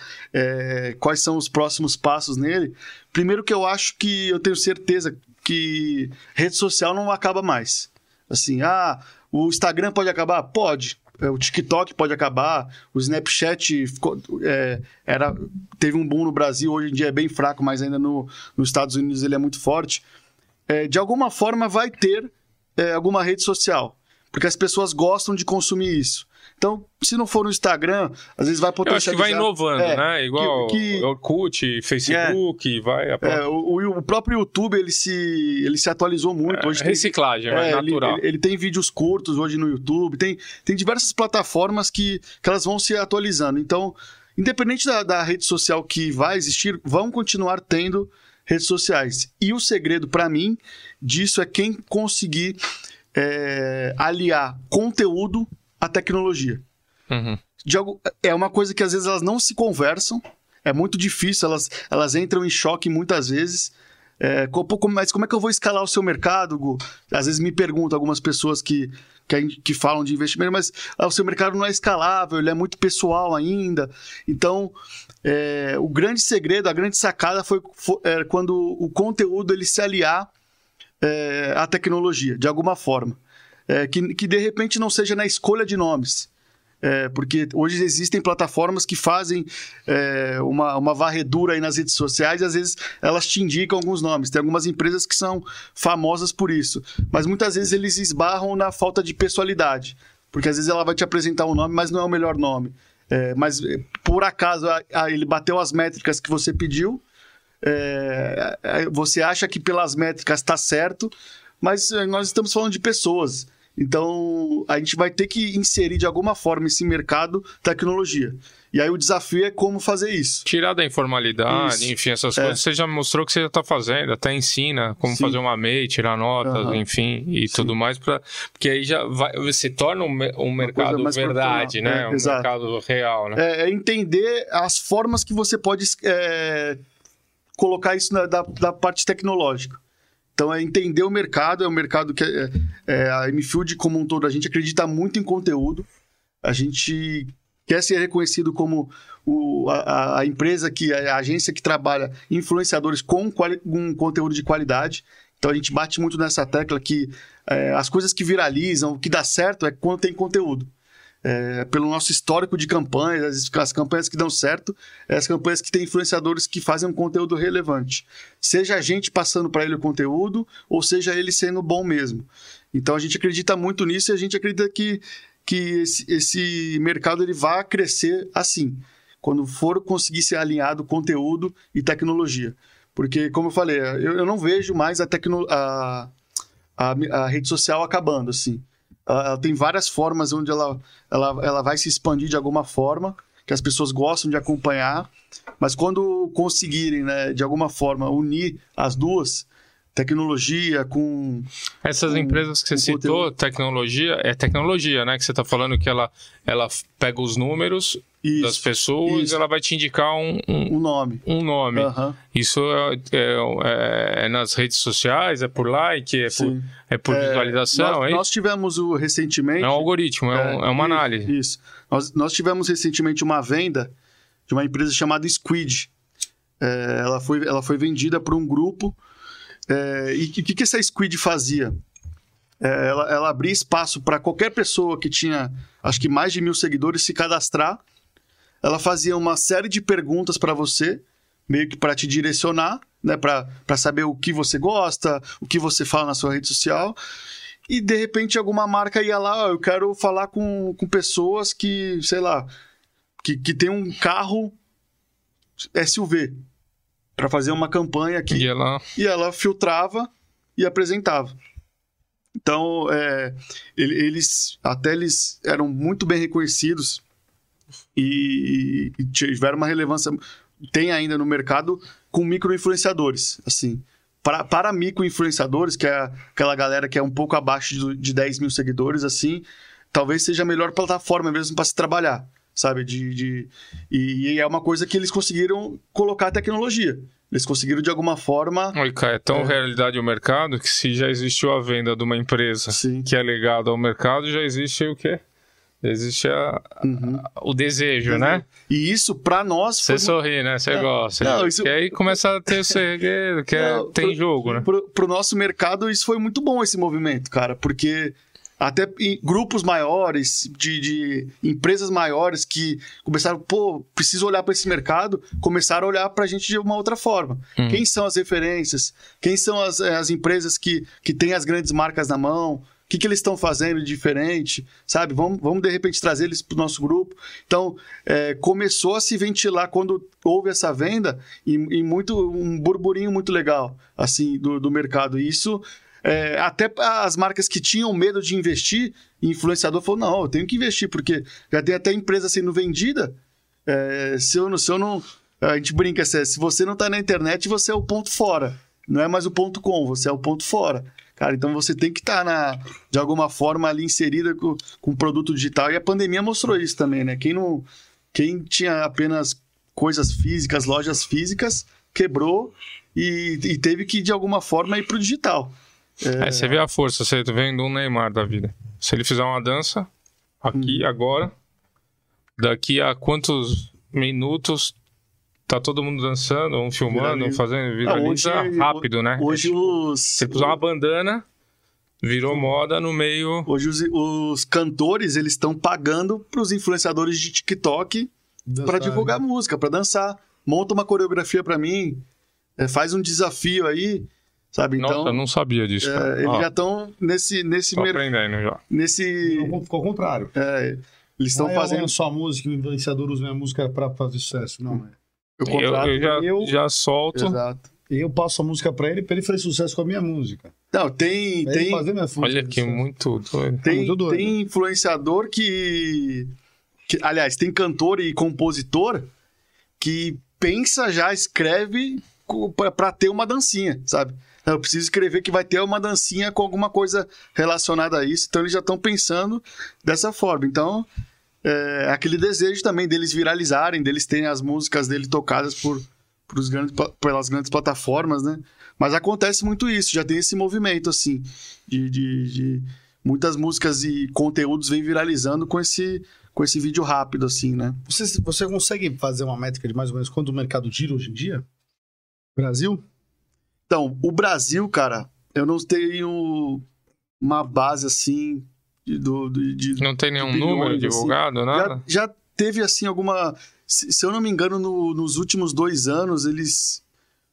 quais são os próximos passos nele. Primeiro que eu acho que eu tenho certeza que rede social não acaba mais. Assim, ah, o Instagram pode acabar? Pode. É, O TikTok pode acabar, o Snapchat ficou, é, era, teve um boom no Brasil, hoje em dia é bem fraco, mas ainda no, nos Estados Unidos ele é muito forte. É, de alguma forma vai ter é, alguma rede social, porque as pessoas gostam de consumir isso. Então, se não for no Instagram, às vezes vai Eu acho potencializar. que vai inovando, É, né? Igual que- que- Orkut, Facebook, vai. A É, o, o próprio YouTube ele se, ele se atualizou muito. Hoje tem- reciclagem, vai, É, ele, natural. ele- ele tem vídeos curtos hoje no YouTube, tem, tem diversas plataformas que, que elas vão se atualizando. Então, independente da, da rede social que vai existir, vão continuar tendo redes sociais. E o segredo, para mim, disso é quem conseguir é, aliar conteúdo à tecnologia Uhum. algo, é uma coisa que às vezes elas não se conversam, é muito difícil, elas, elas entram em choque muitas vezes. É, mas como é que eu vou escalar o seu mercado, Gu? Às vezes me perguntam algumas pessoas que, que, a que falam de investimento, mas ah, o seu mercado não é escalável, ele é muito pessoal ainda. Então, é, o grande segredo, a grande sacada foi, foi- é, quando o conteúdo ele se aliar é, a tecnologia, de alguma forma. É, que, que de repente não seja na escolha de nomes. É, porque hoje existem plataformas que fazem é, uma, uma varredura aí nas redes sociais e às vezes elas te indicam alguns nomes. Tem algumas empresas que são famosas por isso. Mas muitas vezes eles esbarram na falta de pessoalidade. Porque às vezes ela vai te apresentar um nome, mas não é o melhor nome. É, mas é, por acaso a- a- ele bateu as métricas que você pediu, é, você acha que pelas métricas está certo, mas é, nós estamos falando de pessoas. Então a gente vai ter que inserir de alguma forma esse mercado tecnologia. E aí o desafio é como fazer isso. Tirar da informalidade, Isso. enfim, essas É. coisas você já mostrou que você já tá fazendo, até ensina como Sim. fazer uma MEI, tirar notas, Aham. enfim, e tudo mais, pra, porque aí já vai, se torna um, um mercado verdade, né? É, um exato. mercado real, né? É, é entender as formas que você pode é, colocar isso na, da, da parte tecnológica. Então, é entender o mercado, é um mercado que é, é, a MField como um todo, a gente acredita muito em conteúdo, a gente quer ser reconhecido como o- a, a empresa que, a agência que trabalha influenciadores com, com conteúdo de qualidade. Então a gente bate muito nessa tecla que é, as coisas que viralizam, o que dá certo é quando tem conteúdo. É, pelo nosso histórico de campanhas, as, as campanhas que dão certo, é as campanhas que têm influenciadores que fazem um conteúdo relevante. Seja a gente passando para ele o conteúdo, ou seja ele sendo bom mesmo. Então a gente acredita muito nisso e a gente acredita que, que esse, esse mercado ele vai crescer assim, quando for conseguir ser alinhado conteúdo e tecnologia. Porque, como eu falei, eu, eu não vejo mais a, tecno, a, a, a rede social acabando, assim. Ela, tem várias formas onde ela, ela, ela vai se expandir de alguma forma, que as pessoas gostam de acompanhar, mas quando conseguirem, né, de alguma forma, unir as duas, tecnologia com... Essas com- empresas que você citou, conteúdo. tecnologia, é tecnologia, né? Que você tá falando que ela, ela pega os números das Isso, pessoas isso. ela vai te indicar um, um, o nome. um nome. Aham, Isso é, é- é nas redes sociais, é por like, é por, sim. é por É, visualização, nós, é nós tivemos o, recentemente... É um algoritmo, é, um- é uma isso, análise. Isso. Nós, nós tivemos recentemente uma venda de uma empresa chamada Squid. É, ela, foi, ela foi vendida para um grupo. É, e o que, que essa Squid fazia? É, ela, ela abria espaço para qualquer pessoa que tinha, acho que mais de mil seguidores, se cadastrar. Ela fazia uma série de perguntas para você, meio que para te direcionar, né, para saber o que você gosta, o que você fala na sua rede social. E de repente alguma marca ia lá, "Ó, eu quero falar com, com pessoas que, sei lá, que, que tem um carro SUV para fazer uma campanha aqui E ela. e ela filtrava e apresentava. Então, é, ele- eles até eles eram muito bem reconhecidos e, e tiveram uma relevância tem ainda no mercado com micro-influenciadores, assim. Para, para micro-influenciadores, que é aquela galera que é um pouco abaixo de, de 10 mil seguidores, assim, talvez seja a melhor plataforma mesmo para se trabalhar, sabe? De, de, e, e é uma coisa que eles conseguiram colocar a tecnologia. Eles conseguiram, de alguma forma, Oi, cara, é tão É. realidade o mercado que se já existiu a venda de uma empresa Sim. que é legada ao mercado, já existe o quê? Existe a- Uhum. o desejo, né? E isso, para nós, Você foi sorri, né? Você Não, gosta. não, isso- Que aí começa a ter o segredo, que é- Não, tem pro- jogo, né? pro, pro nosso mercado, isso foi muito bom, esse movimento, cara, porque até em grupos maiores, de, de empresas maiores que começaram, pô, preciso olhar para esse mercado, começaram a olhar para a gente de uma outra forma. Hum. Quem são as referências? Quem são as, eh, as empresas que, que têm as grandes marcas na mão? O que, que eles estão fazendo de diferente? Sabe? Vamos, vamos de repente trazer eles para o nosso grupo. Então, eh, começou a se ventilar quando houve essa venda e, e muito um burburinho muito legal assim do, do mercado. E isso é, até as marcas que tinham medo de investir, influenciador falou: não, eu tenho que investir, porque já tem até empresa sendo vendida. É, se, eu, se eu não. A gente brinca, se, você não tá na internet, você é o ponto fora. Não é mais o ponto com, você é o ponto fora. Cara, então você tem que estar na de alguma forma ali inserida com, com produto digital. E a pandemia mostrou isso também, né? Quem não. Quem tinha apenas coisas físicas, lojas físicas, quebrou e, e teve que, de alguma forma, ir pro digital. Aí você vê a força, você vendo um Neymar da vida. Se ele fizer uma dança, aqui, Hum. agora, daqui a quantos minutos tá todo mundo dançando, um filmando, Viraliza. fazendo, Ah, viraliza hoje- rápido, né? Hoje É tipo, os. Você puser uma bandana, Virou moda no meio. Hoje os, os cantores, eles estão pagando pros influenciadores de TikTok para divulgar música, para dançar. Monta uma coreografia para mim, é, faz um desafio aí, sabe? Então, Nossa, eu não sabia disso. é, eles Ah, já estão nesse nesse tô mer- aprendendo já. nesse Ficou ao contrário. é, eles estão Não é fazendo só a música, o influenciador usa minha música pra fazer sucesso. Não, é. Eu, contrato. eu já, eu- já solto. Exato. Eu passo a música pra ele pra ele fazer sucesso com a minha música. Não, tem Pra tem fazer minha música. Olha que muito doido. Tem, muito doido. tem influenciador que, que- Aliás, tem cantor e compositor que pensa já, escreve pra ter uma dancinha, sabe? Eu preciso escrever que vai ter uma dancinha com alguma coisa relacionada a isso. Então eles já estão pensando dessa forma. Então, é aquele desejo também deles viralizarem, deles terem as músicas dele tocadas por, pros grandes, pla- pelas grandes plataformas, né? Mas acontece muito isso, já tem esse movimento, assim, de, de- de muitas músicas e conteúdos vêm viralizando com esse, com esse vídeo rápido, assim, né? Você, você consegue fazer uma métrica de mais ou menos quanto o mercado gira hoje em dia? Brasil? Então, o Brasil, cara, eu não tenho uma base assim de, do, de, Não tem nenhum bilhões, número assim. divulgado, nada? já, já teve assim alguma. Se, se eu não me engano, no- nos últimos dois anos eles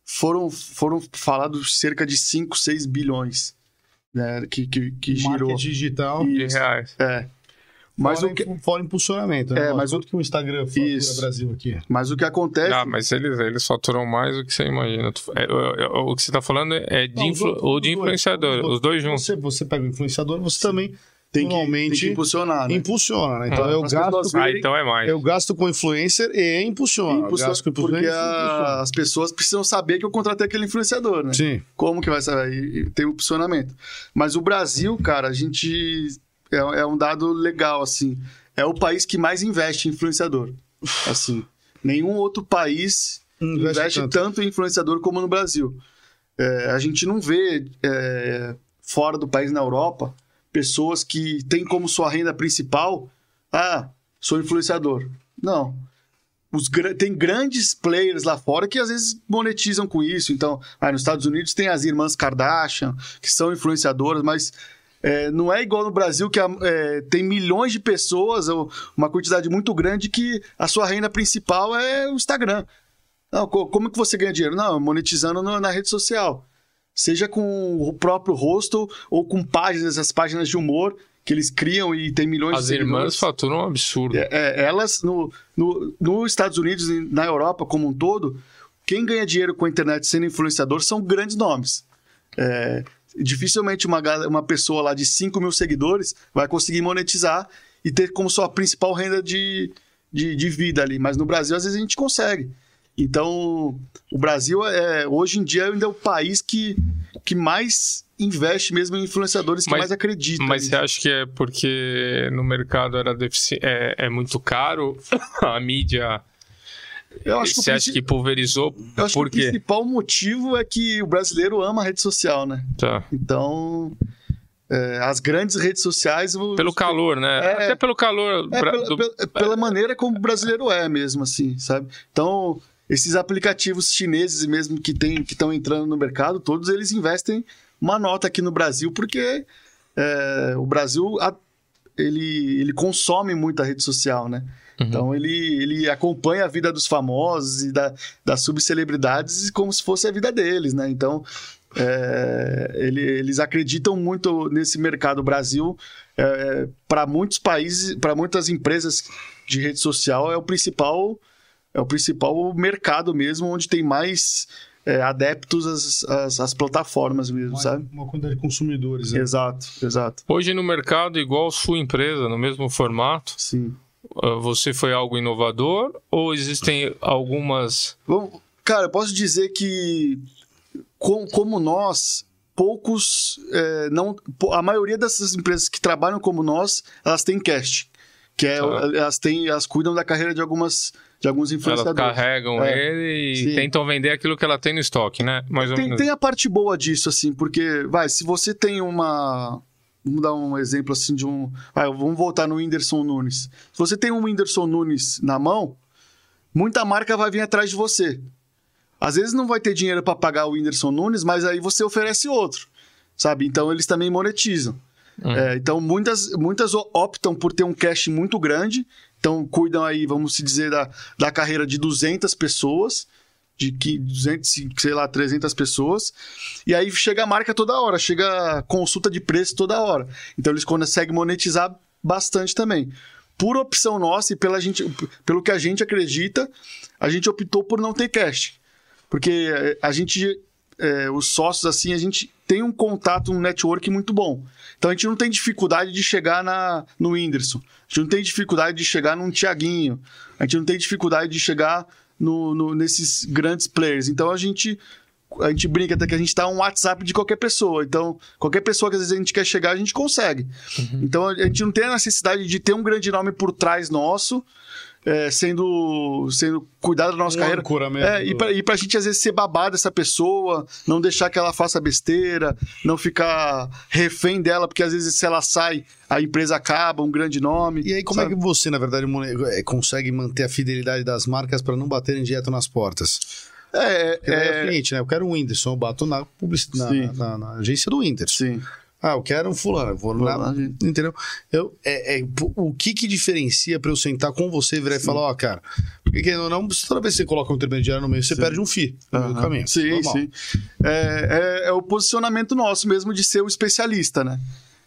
foram, foram falados cerca de 5, 6 bilhões né, que, que, que girou. Marketing digital. De reais. é. Mas fora, o, que, fora impulsionamento. Né? É, Mas quanto que o Instagram fatura Isso. Brasil aqui? mas o que acontece. Ah, mas eles, eles faturam mais do que você imagina. É, é, é, o que você tá falando é de, Não, influ, os ou de os dois, influenciador, os dois juntos. Você, você pega o influenciador, você também tem, que, normalmente tem que impulsionar, né? impulsiona, né? Então Ah, eu as gasto, com, Ah, então é mais. eu gasto com influencer e impulsiona. Eu Impulsiona- gasto com porque influencer a- e impulsiona. as pessoas precisam saber que eu contratei aquele influenciador, né? Sim. Como que vai saber? E- e Tem o impulsionamento. Mas o Brasil, cara, a gente. É, é um dado legal, assim. É o país que mais investe em influenciador. Assim. Nenhum outro país Investe investe, tanto. tanto. em influenciador como no Brasil. É, a gente não vê é, fora do país na Europa pessoas que têm como sua renda principal ah, sou influenciador. Não. Os, tem grandes players lá fora que às vezes monetizam com isso. Então, ah, nos Estados Unidos tem as irmãs Kardashian, que são influenciadoras, mas é, não é igual no Brasil que é, tem milhões de pessoas, uma quantidade muito grande, que a sua renda principal é o Instagram. Não, co- como que você ganha dinheiro? Não, monetizando na rede social. Seja com o próprio rosto ou com páginas, as páginas de humor que eles criam e tem milhões As de seguidores. irmãs faturam um absurdo. É, é, elas, no, no, nos Estados Unidos e na Europa como um todo, quem ganha dinheiro com a internet sendo influenciador são grandes nomes. É, dificilmente uma, uma pessoa lá de 5 mil seguidores vai conseguir monetizar e ter como sua principal renda de, de, de vida ali. Mas no Brasil, às vezes, a gente consegue. Então, o Brasil, é, hoje em dia, ainda é o país que, que mais investe mesmo em influenciadores, que Mas- mais acredita. Mas nisso. você acha que é porque no mercado era defici... é, é muito caro <laughs> a mídia? Eu acho que Você acha princi- que pulverizou? Eu acho Por que o principal motivo é que o brasileiro ama a rede social, né? Tá. Então, é, as grandes redes sociais. Pelo calor, né? É. Até pelo calor. É, pela, do- pela maneira como o brasileiro é mesmo, assim, sabe? Então, esses aplicativos chineses mesmo que tem, que estão entrando no mercado, todos eles investem uma nota aqui no Brasil, porque é, o Brasil a- ele, ele consome muita rede social, né? Uhum. Então ele, ele acompanha a vida dos famosos e da, das subcelebridades como se fosse a vida deles, né? Então é, ele- eles acreditam muito nesse mercado Brasil. para muitos países, para muitas empresas de rede social é o principal é o principal mercado mesmo, onde tem mais é, adeptos às, às, às plataformas mesmo, Uma, sabe? uma quantidade de consumidores. né? Exato, exato. Hoje no mercado, igual sua empresa, no mesmo formato, Sim. ah, você foi algo inovador ou existem algumas. Bom, cara, eu posso dizer que com- como nós, poucos é, não, a maioria dessas empresas que trabalham como nós, elas têm cast, que é, Tá. elas têm, elas cuidam da carreira de algumas de alguns Elas influenciadores. carregam É, ele e sim. tentam vender aquilo que ela tem no estoque, né? Mais ou Tem, menos. tem a parte boa disso, assim, porque, vai, se você tem uma. Vamos dar um exemplo assim de um. Vai, vamos voltar no Whindersson Nunes. Se você tem um Whindersson Nunes na mão, muita marca vai vir atrás de você. Às vezes não vai ter dinheiro para pagar o Whindersson Nunes, mas aí você oferece outro. sabe? Então eles também monetizam. É, então muitas, muitas optam por ter um cash muito grande, então cuidam aí, vamos se dizer, da, da carreira de 200 pessoas, de que 200, sei lá, 300 pessoas, e aí chega a marca toda hora, chega consulta de preço toda hora. Então eles conseguem monetizar bastante também. Por opção nossa e pela gente, pelo que a gente acredita, a gente optou por não ter cash. Porque eh, a gente, eh, os sócios, assim, a gente tem um contato, um network muito bom. Então a gente não tem dificuldade de chegar na, no Whindersson. A gente não tem dificuldade de chegar num Tiaguinho. A gente não tem dificuldade de chegar no, no- nesses grandes players. Então a gente. A gente brinca até que a gente tá um WhatsApp de qualquer pessoa. Então, qualquer pessoa que às vezes a gente quer chegar, a gente consegue. Então, a gente não tem a necessidade de ter um grande nome por trás nosso, é, sendo, sendo cuidado da nossa Um carreira. É, e, pra, e pra gente, às vezes, ser babado dessa pessoa, não deixar que ela faça besteira, não ficar refém dela, porque às vezes se ela sai, a empresa acaba, um grande nome. E aí, como sabe? é que você, na verdade, eh, consegue manter a fidelidade das marcas para não baterem direto nas portas? É, é, é, o seguinte, né? Eu quero um Whindersson, eu bato na, publicidade, na, na- na agência do Whindersson. sim. Ah, eu quero um fulano, eu vou lá, entendeu? Eu, é, é, o que que diferencia para eu sentar com você e virar e falar, ó, cara, porque ou não, toda vez que você coloca um intermediário no meio, você perde um FII no meio do Aham. caminho. Sim, Normal. sim. É, é- é o posicionamento nosso mesmo de ser o especialista, né?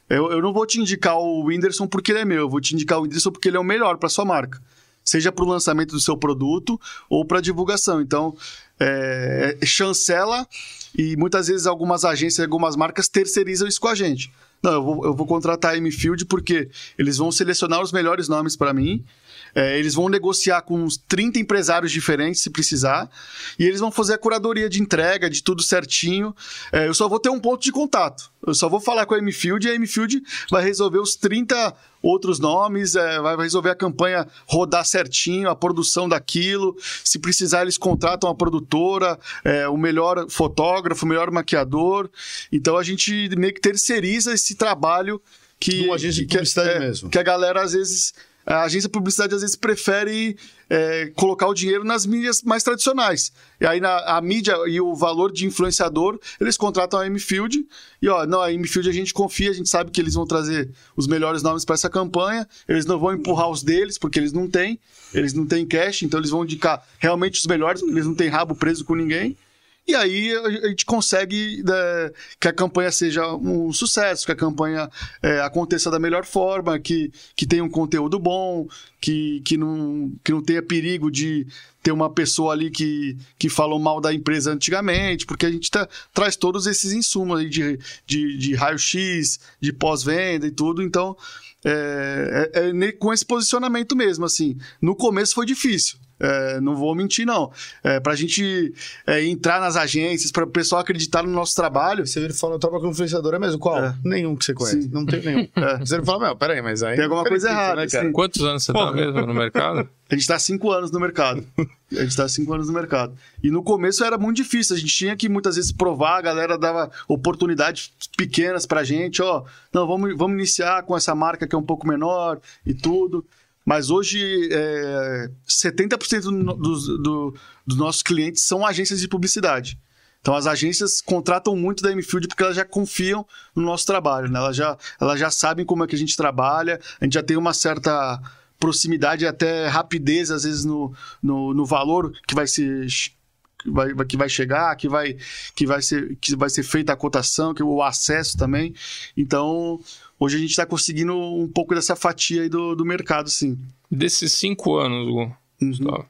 Eu, eu não vou te indicar o Whindersson porque ele é meu, eu vou te indicar o Whindersson porque ele é o melhor para sua marca. Seja para o lançamento do seu produto ou para divulgação. Então, é, chancela e muitas vezes algumas agências, algumas marcas terceirizam isso com a gente. Não, eu vou, eu vou contratar a M-Field porque eles vão selecionar os melhores nomes para mim. É, eles vão negociar com uns 30 empresários diferentes, se precisar, e eles vão fazer a curadoria de entrega, de tudo certinho. É, eu só vou ter um ponto de contato. Eu só vou falar com a M-Field e a M-Field vai resolver os 30 outros nomes, é, vai resolver a campanha rodar certinho, a produção daquilo. Se precisar, eles contratam a produtora, é, o melhor fotógrafo, o melhor maquiador. Então a gente meio que terceiriza esse trabalho que. De uma agência de que- publicidade é, mesmo. Que a galera às vezes. A agência de publicidade às vezes prefere é, colocar o dinheiro nas mídias mais tradicionais. E aí na, a mídia e o valor de influenciador, eles contratam a M-Field. E ó, não, a M-Field a gente confia, a gente sabe que eles vão trazer os melhores nomes para essa campanha. Eles não vão empurrar os deles, porque eles não têm. Eles não têm cash, então eles vão indicar realmente os melhores, porque eles não têm rabo preso com ninguém. E aí a gente consegue né, que a campanha seja um sucesso, que a campanha é, aconteça da melhor forma, que, que tenha um conteúdo bom, que, que, não, que não tenha perigo de ter uma pessoa ali que, que falou mal da empresa antigamente, porque a gente tá, traz todos esses insumos aí de, de, de raio-x, de pós-venda e tudo, então é, é- é com esse posicionamento mesmo, assim. No começo foi difícil. É, não vou mentir, não. É, pra gente é, entrar nas agências, para o pessoal acreditar no nosso trabalho, Você vira e fala, eu trabalho com influenciador, é mesmo? Qual? É. Nenhum que você conhece. Sim. Não tem nenhum. <laughs> Você fala, meu, peraí, mas aí... Tem alguma coisa acredito, errada, né, cara? sim. Quantos anos você tá mesmo no mercado? <laughs> A gente tá há cinco anos no mercado. A gente tá há cinco anos no mercado. E no começo era muito difícil. A gente tinha que muitas vezes provar, a galera dava oportunidades pequenas pra gente, ó. Não, vamos, vamos iniciar com essa marca que é um pouco menor e tudo. Mas hoje, é, 70% do, dos, do- dos nossos clientes são agências de publicidade. Então as agências contratam muito da M-Field porque elas já confiam no nosso trabalho, né? Elas já, elas já sabem como é que a gente trabalha, a gente já tem uma certa proximidade e até rapidez, às vezes, no, no, no valor que vai ser. Que vai, que vai chegar, que vai, que, vai ser, que vai ser feita a cotação, que o acesso também. Então, hoje a gente está conseguindo um pouco dessa fatia aí do, do mercado, sim. Desses cinco anos, Gu, Uhum. Gustavo,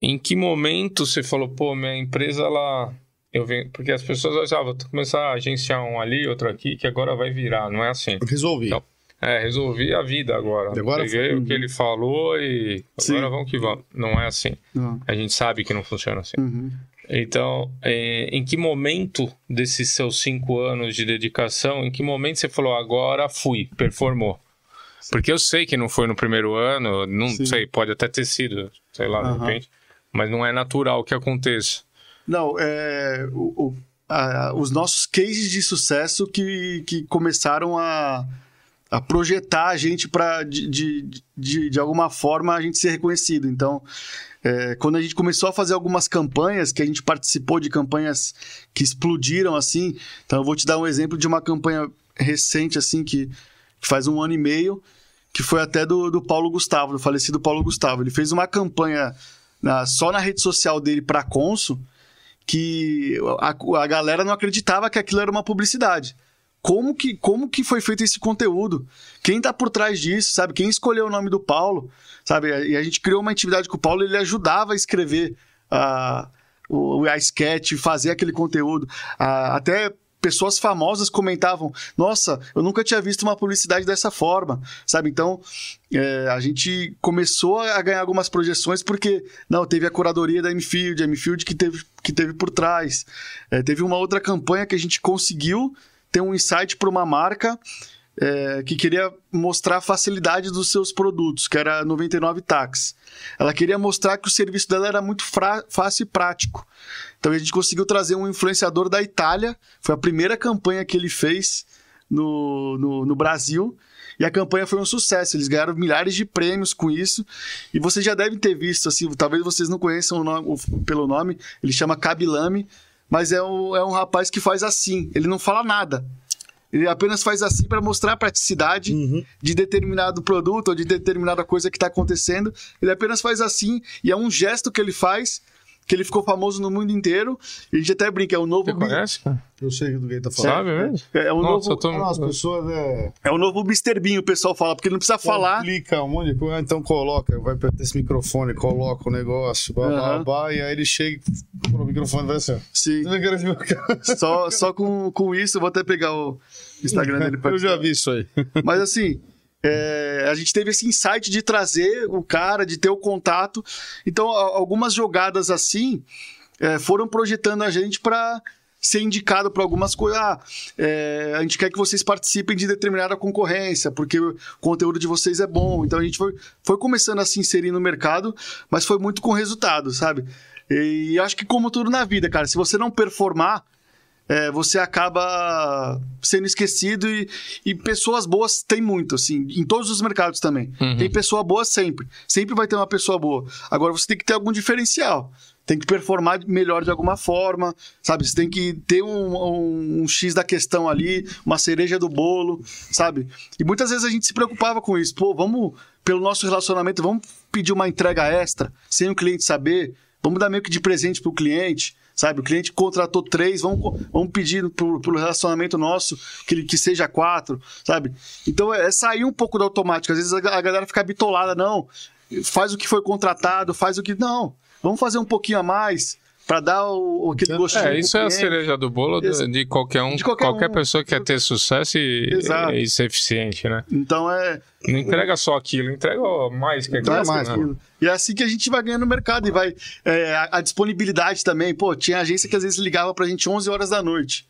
em que momento você falou, pô, minha empresa, ela. Eu venho... Porque as pessoas ah, vou começar a agenciar um ali, outro aqui, que agora vai virar, não é assim. Resolvi. Então, É, resolvi a vida agora. Agora Peguei foi. o que ele falou e Sim. agora vamos que vamos. Não é assim. Não. A gente sabe que não funciona assim. Uhum. Então, é, em que momento desses seus cinco anos de dedicação, em que momento você falou, agora fui, performou? Porque eu sei que não foi no primeiro ano, não Sim. sei, pode até ter sido, sei lá, de Aham. repente, mas não é natural que aconteça. Não, é, o- o- a- os nossos cases de sucesso que, que começaram a, a projetar a gente para, de, de, de, de alguma forma, a gente ser reconhecido. Então, é, quando a gente começou a fazer algumas campanhas, que a gente participou de campanhas que explodiram assim, então eu vou te dar um exemplo de uma campanha recente, assim, que, que faz um ano e meio, que foi até do, do Paulo Gustavo, do falecido Paulo Gustavo. Ele fez uma campanha na- só na rede social dele para Consul, que a, a galera não acreditava que aquilo era uma publicidade. Como que, como que foi feito esse conteúdo? Quem tá por trás disso, sabe? Quem escolheu o nome do Paulo, sabe? E a gente criou uma intimidade com o Paulo, ele ajudava a escrever a, o, a sketch, fazer aquele conteúdo. Ah, até pessoas famosas comentavam: Nossa, eu nunca tinha visto uma publicidade dessa forma, sabe? Então, é, a gente começou a ganhar algumas projeções porque, não, teve a curadoria da Mfield, a Mfield que teve, que teve por trás. É, teve uma outra campanha que a gente conseguiu ter um insight para uma marca é, que queria mostrar a facilidade dos seus produtos, que era a 99 Tax. Ela queria mostrar que o serviço dela era muito fácil e prático. Então a gente conseguiu trazer um influenciador da Itália, foi a primeira campanha que ele fez no, no, no Brasil. E a campanha foi um sucesso, eles ganharam milhares de prêmios com isso. E vocês já devem ter visto, assim, talvez vocês não conheçam o nome- o- pelo nome, ele chama Kabilame, mas é um, é um rapaz que faz assim, ele não fala nada. Ele apenas faz assim para mostrar a praticidade de determinado produto ou de determinada coisa que está acontecendo. Ele apenas faz assim e é um gesto que ele faz que ele ficou famoso no mundo inteiro. E a gente até brinca, é o novo. Você conhece? cara? Eu sei do que ele tá falando. Sabe mesmo? É, é o Nossa, novo. eu tô... Ah, não, as pessoas é, É o novo Mr. Bean, o pessoal fala, porque ele não precisa falar. Clica um monte de coisa, então coloca, vai apertar esse microfone, coloca o negócio, blá, blá, Aham. blá, e aí ele chega e o microfone vai assim. ó. Sim. Só, só com, com isso, eu vou até pegar o Instagram dele pra Eu já vi isso aí. Mas assim, é, a gente teve esse insight de trazer o cara, de ter o contato. Então, algumas jogadas assim é, foram projetando a gente para ser indicado para algumas coisas. Ah, é, a gente quer que vocês participem de determinada concorrência, porque o conteúdo de vocês é bom. Então a gente foi, foi começando a se inserir no mercado, mas foi muito com resultado, sabe? E acho que como tudo na vida, cara, se você não performar, é, você acaba sendo esquecido e, e pessoas boas tem muito, assim, em todos os mercados também. Uhum. Tem pessoa boa sempre. Sempre vai ter uma pessoa boa. Agora você tem que ter algum diferencial. Tem que performar melhor de alguma forma, sabe? Você tem que ter um, um- um X da questão ali, uma cereja do bolo, sabe? E muitas vezes a gente se preocupava com isso. Pô, vamos, pelo nosso relacionamento, vamos pedir uma entrega extra, sem o cliente saber. Vamos dar meio que de presente pro cliente, sabe? O cliente contratou três, vamos, vamos pedir pro relacionamento nosso que, ele- que seja quatro, sabe? Então é, é sair um pouco do automático. Às vezes a, a galera fica bitolada, não. Faz o que foi contratado, faz o que. Não. Vamos fazer um pouquinho a mais para dar o, aquele gostinho. É, isso é a cereja do bolo de, de qualquer um, De qualquer qualquer, um. pessoa que quer ter sucesso e, Exato. e ser eficiente, né? Então é. Não entrega só aquilo, entrega mais que Entrega aquilo. mais, né? aquilo. E é assim que a gente vai ganhando no mercado e vai. é, a, a disponibilidade também. Pô, tinha agência que às vezes ligava pra gente 11 horas da noite.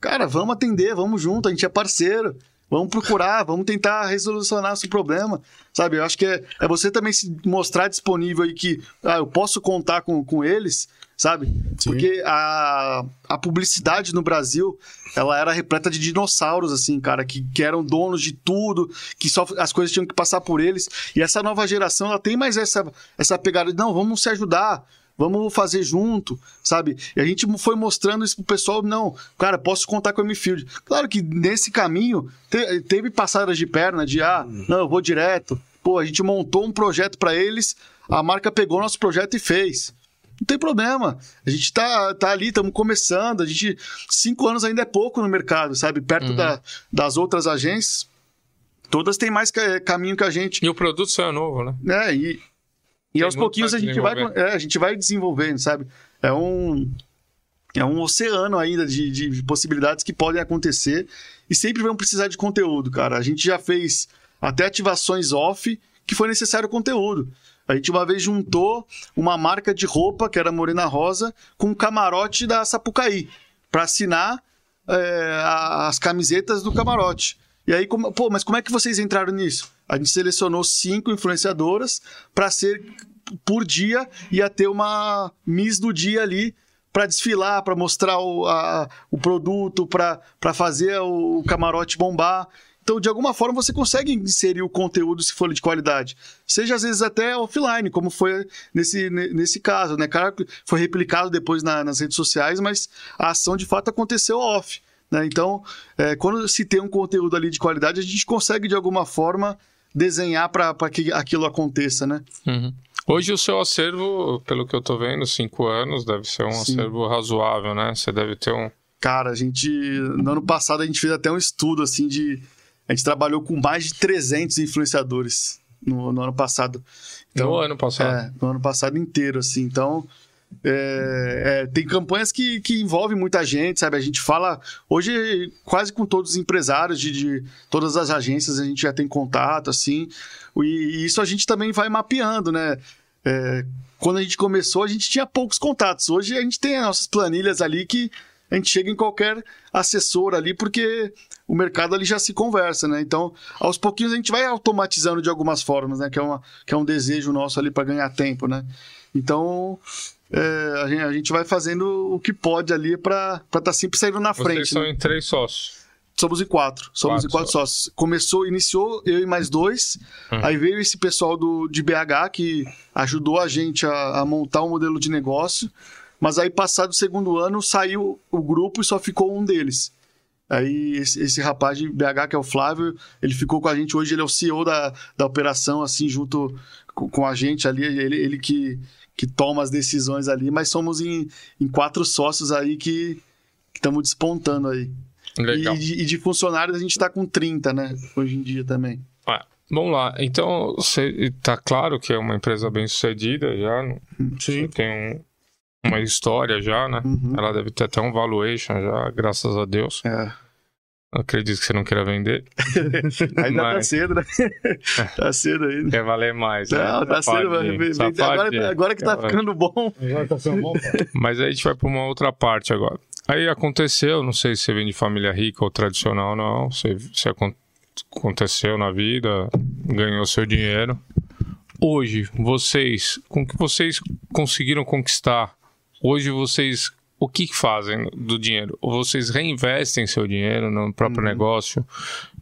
Cara, vamos atender, vamos junto, a gente é parceiro. Vamos procurar, vamos tentar resolucionar esse problema. Sabe, eu acho que é, é você também se mostrar disponível e que ah, eu posso contar com, com eles, sabe? Sim. Porque a, a publicidade no Brasil, ela era repleta de dinossauros, assim, cara, que, que eram donos de tudo, que só as coisas tinham que passar por eles. E essa nova geração, ela tem mais essa, essa pegada de, não, vamos se ajudar, vamos fazer junto, sabe? E a gente foi mostrando isso pro pessoal, não, cara, posso contar com a Mifield. Claro que nesse caminho te- teve passadas de perna, de, ah, não, eu vou direto. Pô, a gente montou um projeto para eles, a marca pegou nosso projeto e fez. Não tem problema. A gente tá, tá ali, estamos começando. A gente. Cinco anos ainda é pouco no mercado, sabe? Perto Uhum. da- das outras agências. Todas têm mais ca- caminho que a gente. E o produto só é novo, né? né? E, e Tem aos pouquinhos a gente, vai, é, a gente vai desenvolvendo, sabe? É um. É um oceano ainda de, de possibilidades que podem acontecer e sempre vão precisar de conteúdo, cara. A gente já fez até ativações off que foi necessário conteúdo. A gente uma vez juntou uma marca de roupa, que era Morena Rosa, com um camarote da Sapucaí, para assinar é, as camisetas do camarote. E aí, como- pô, mas como é que vocês entraram nisso? A gente selecionou cinco influenciadoras para ser por dia ia ter uma Miss do dia ali para desfilar, para mostrar o, a- o produto, para fazer o, camarote bombar. Então, de alguma forma, você consegue inserir o conteúdo se for de qualidade. Seja às vezes até offline, como foi nesse, ne- nesse caso, né? Cara, foi replicado depois na- nas redes sociais, mas a ação de fato aconteceu off. Né? Então, é, quando se tem um conteúdo ali de qualidade, a gente consegue de alguma forma desenhar para que aquilo aconteça, né? Uhum. Hoje o seu acervo, pelo que eu tô vendo, cinco anos, deve ser um Sim. acervo razoável, né? Você deve ter um. Cara, a gente. No ano passado a gente fez até um estudo assim de. A gente trabalhou com mais de 300 influenciadores no, no ano passado. no ano passado. É, no ano passado inteiro, assim. Então, é, é, tem campanhas que, que envolvem muita gente, sabe? A gente fala hoje quase com todos os empresários de, de todas as agências, a gente já tem contato, assim. E, e isso a gente também vai mapeando, né? É, quando a gente começou, a gente tinha poucos contatos. Hoje a gente tem as nossas planilhas ali que a gente chega em qualquer assessor ali, porque o mercado ali já se conversa, né? Então, aos pouquinhos a gente vai automatizando de algumas formas, né? Que é, uma, que é um desejo nosso ali para ganhar tempo, né? Então, é, a, gente, a gente vai fazendo o que pode ali para estar tá sempre saindo na Vocês frente. são né? em três sócios. Somos em quatro. Somos Quatro em quatro sócios. Começou, iniciou eu e mais dois. Hum. Aí veio esse pessoal do, de BH que ajudou a gente a, a montar um modelo de negócio. Mas aí, passado o segundo ano, saiu o grupo e só ficou um deles. Aí, esse, esse rapaz de BH, que é o Flávio, ele ficou com a gente hoje, ele é o CEO da, da operação, assim, junto com, com a gente ali. Ele, ele que, que toma as decisões ali, mas somos em, em quatro sócios aí que estamos despontando aí. Legal. E de, e de funcionários a gente tá com 30, né? Hoje em dia também. Ah, vamos lá. Então, você tá claro que é uma empresa bem sucedida já. não- Você tem um- uma história já, né? Uhum. Ela deve ter até um valuation já, graças a Deus. É. Acredito que você não queira vender. <laughs> Ainda tá Mas- cedo, né? <laughs> tá cedo ainda. Quer valer mais. né? Não, tá cedo, vem- safadinho. agora, agora que tá Quer ficando bom. Agora tá sendo bom, pai. Mas aí a gente vai para uma outra parte agora. Aí aconteceu, não sei se você vem de família rica ou tradicional não, se, se acon- aconteceu na vida, ganhou seu dinheiro. Hoje, vocês, com o que vocês conseguiram conquistar, hoje vocês, o que fazem do dinheiro? Ou vocês reinvestem seu dinheiro no próprio negócio?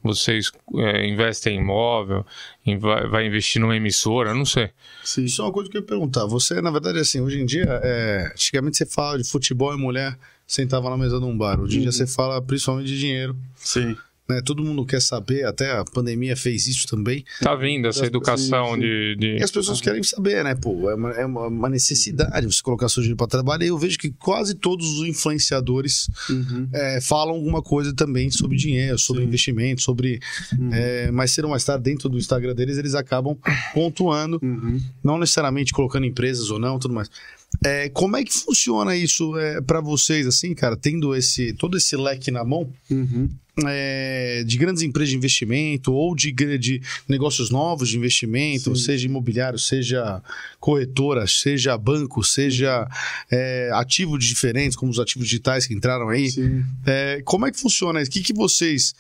Vocês é, investem em imóvel? Em- vai, vai investir numa emissora? Não sei. Sim. Isso é uma coisa que eu ia perguntar. Você, na verdade, assim, hoje em dia, é, antigamente você fala de futebol e mulher sentava na mesa de um bar. Hoje em dia você fala principalmente de dinheiro. Sim. Né? Todo mundo quer saber, até a pandemia fez isso também. Tá vindo essa educação de, de- E as pessoas querem saber, né? Pô, é uma, é uma- necessidade você colocar seu dinheiro para trabalhar. E eu vejo que quase todos os influenciadores Uhum. é, falam alguma coisa também sobre dinheiro, sobre Sim. investimento, sobre. Uhum. É, mais cedo ou mais tarde, dentro do Instagram deles, eles acabam pontuando, Uhum. não necessariamente colocando empresas ou não, tudo mais. É, como é que funciona isso é, para vocês, assim, cara, tendo esse todo esse leque na mão? Uhum. é, de grandes empresas de investimento ou de, de negócios novos de investimento, Sim. seja imobiliário, seja corretora, seja banco, seja é, ativos diferentes, como os ativos digitais que entraram aí. É, como é que funciona isso? O que, que vocês,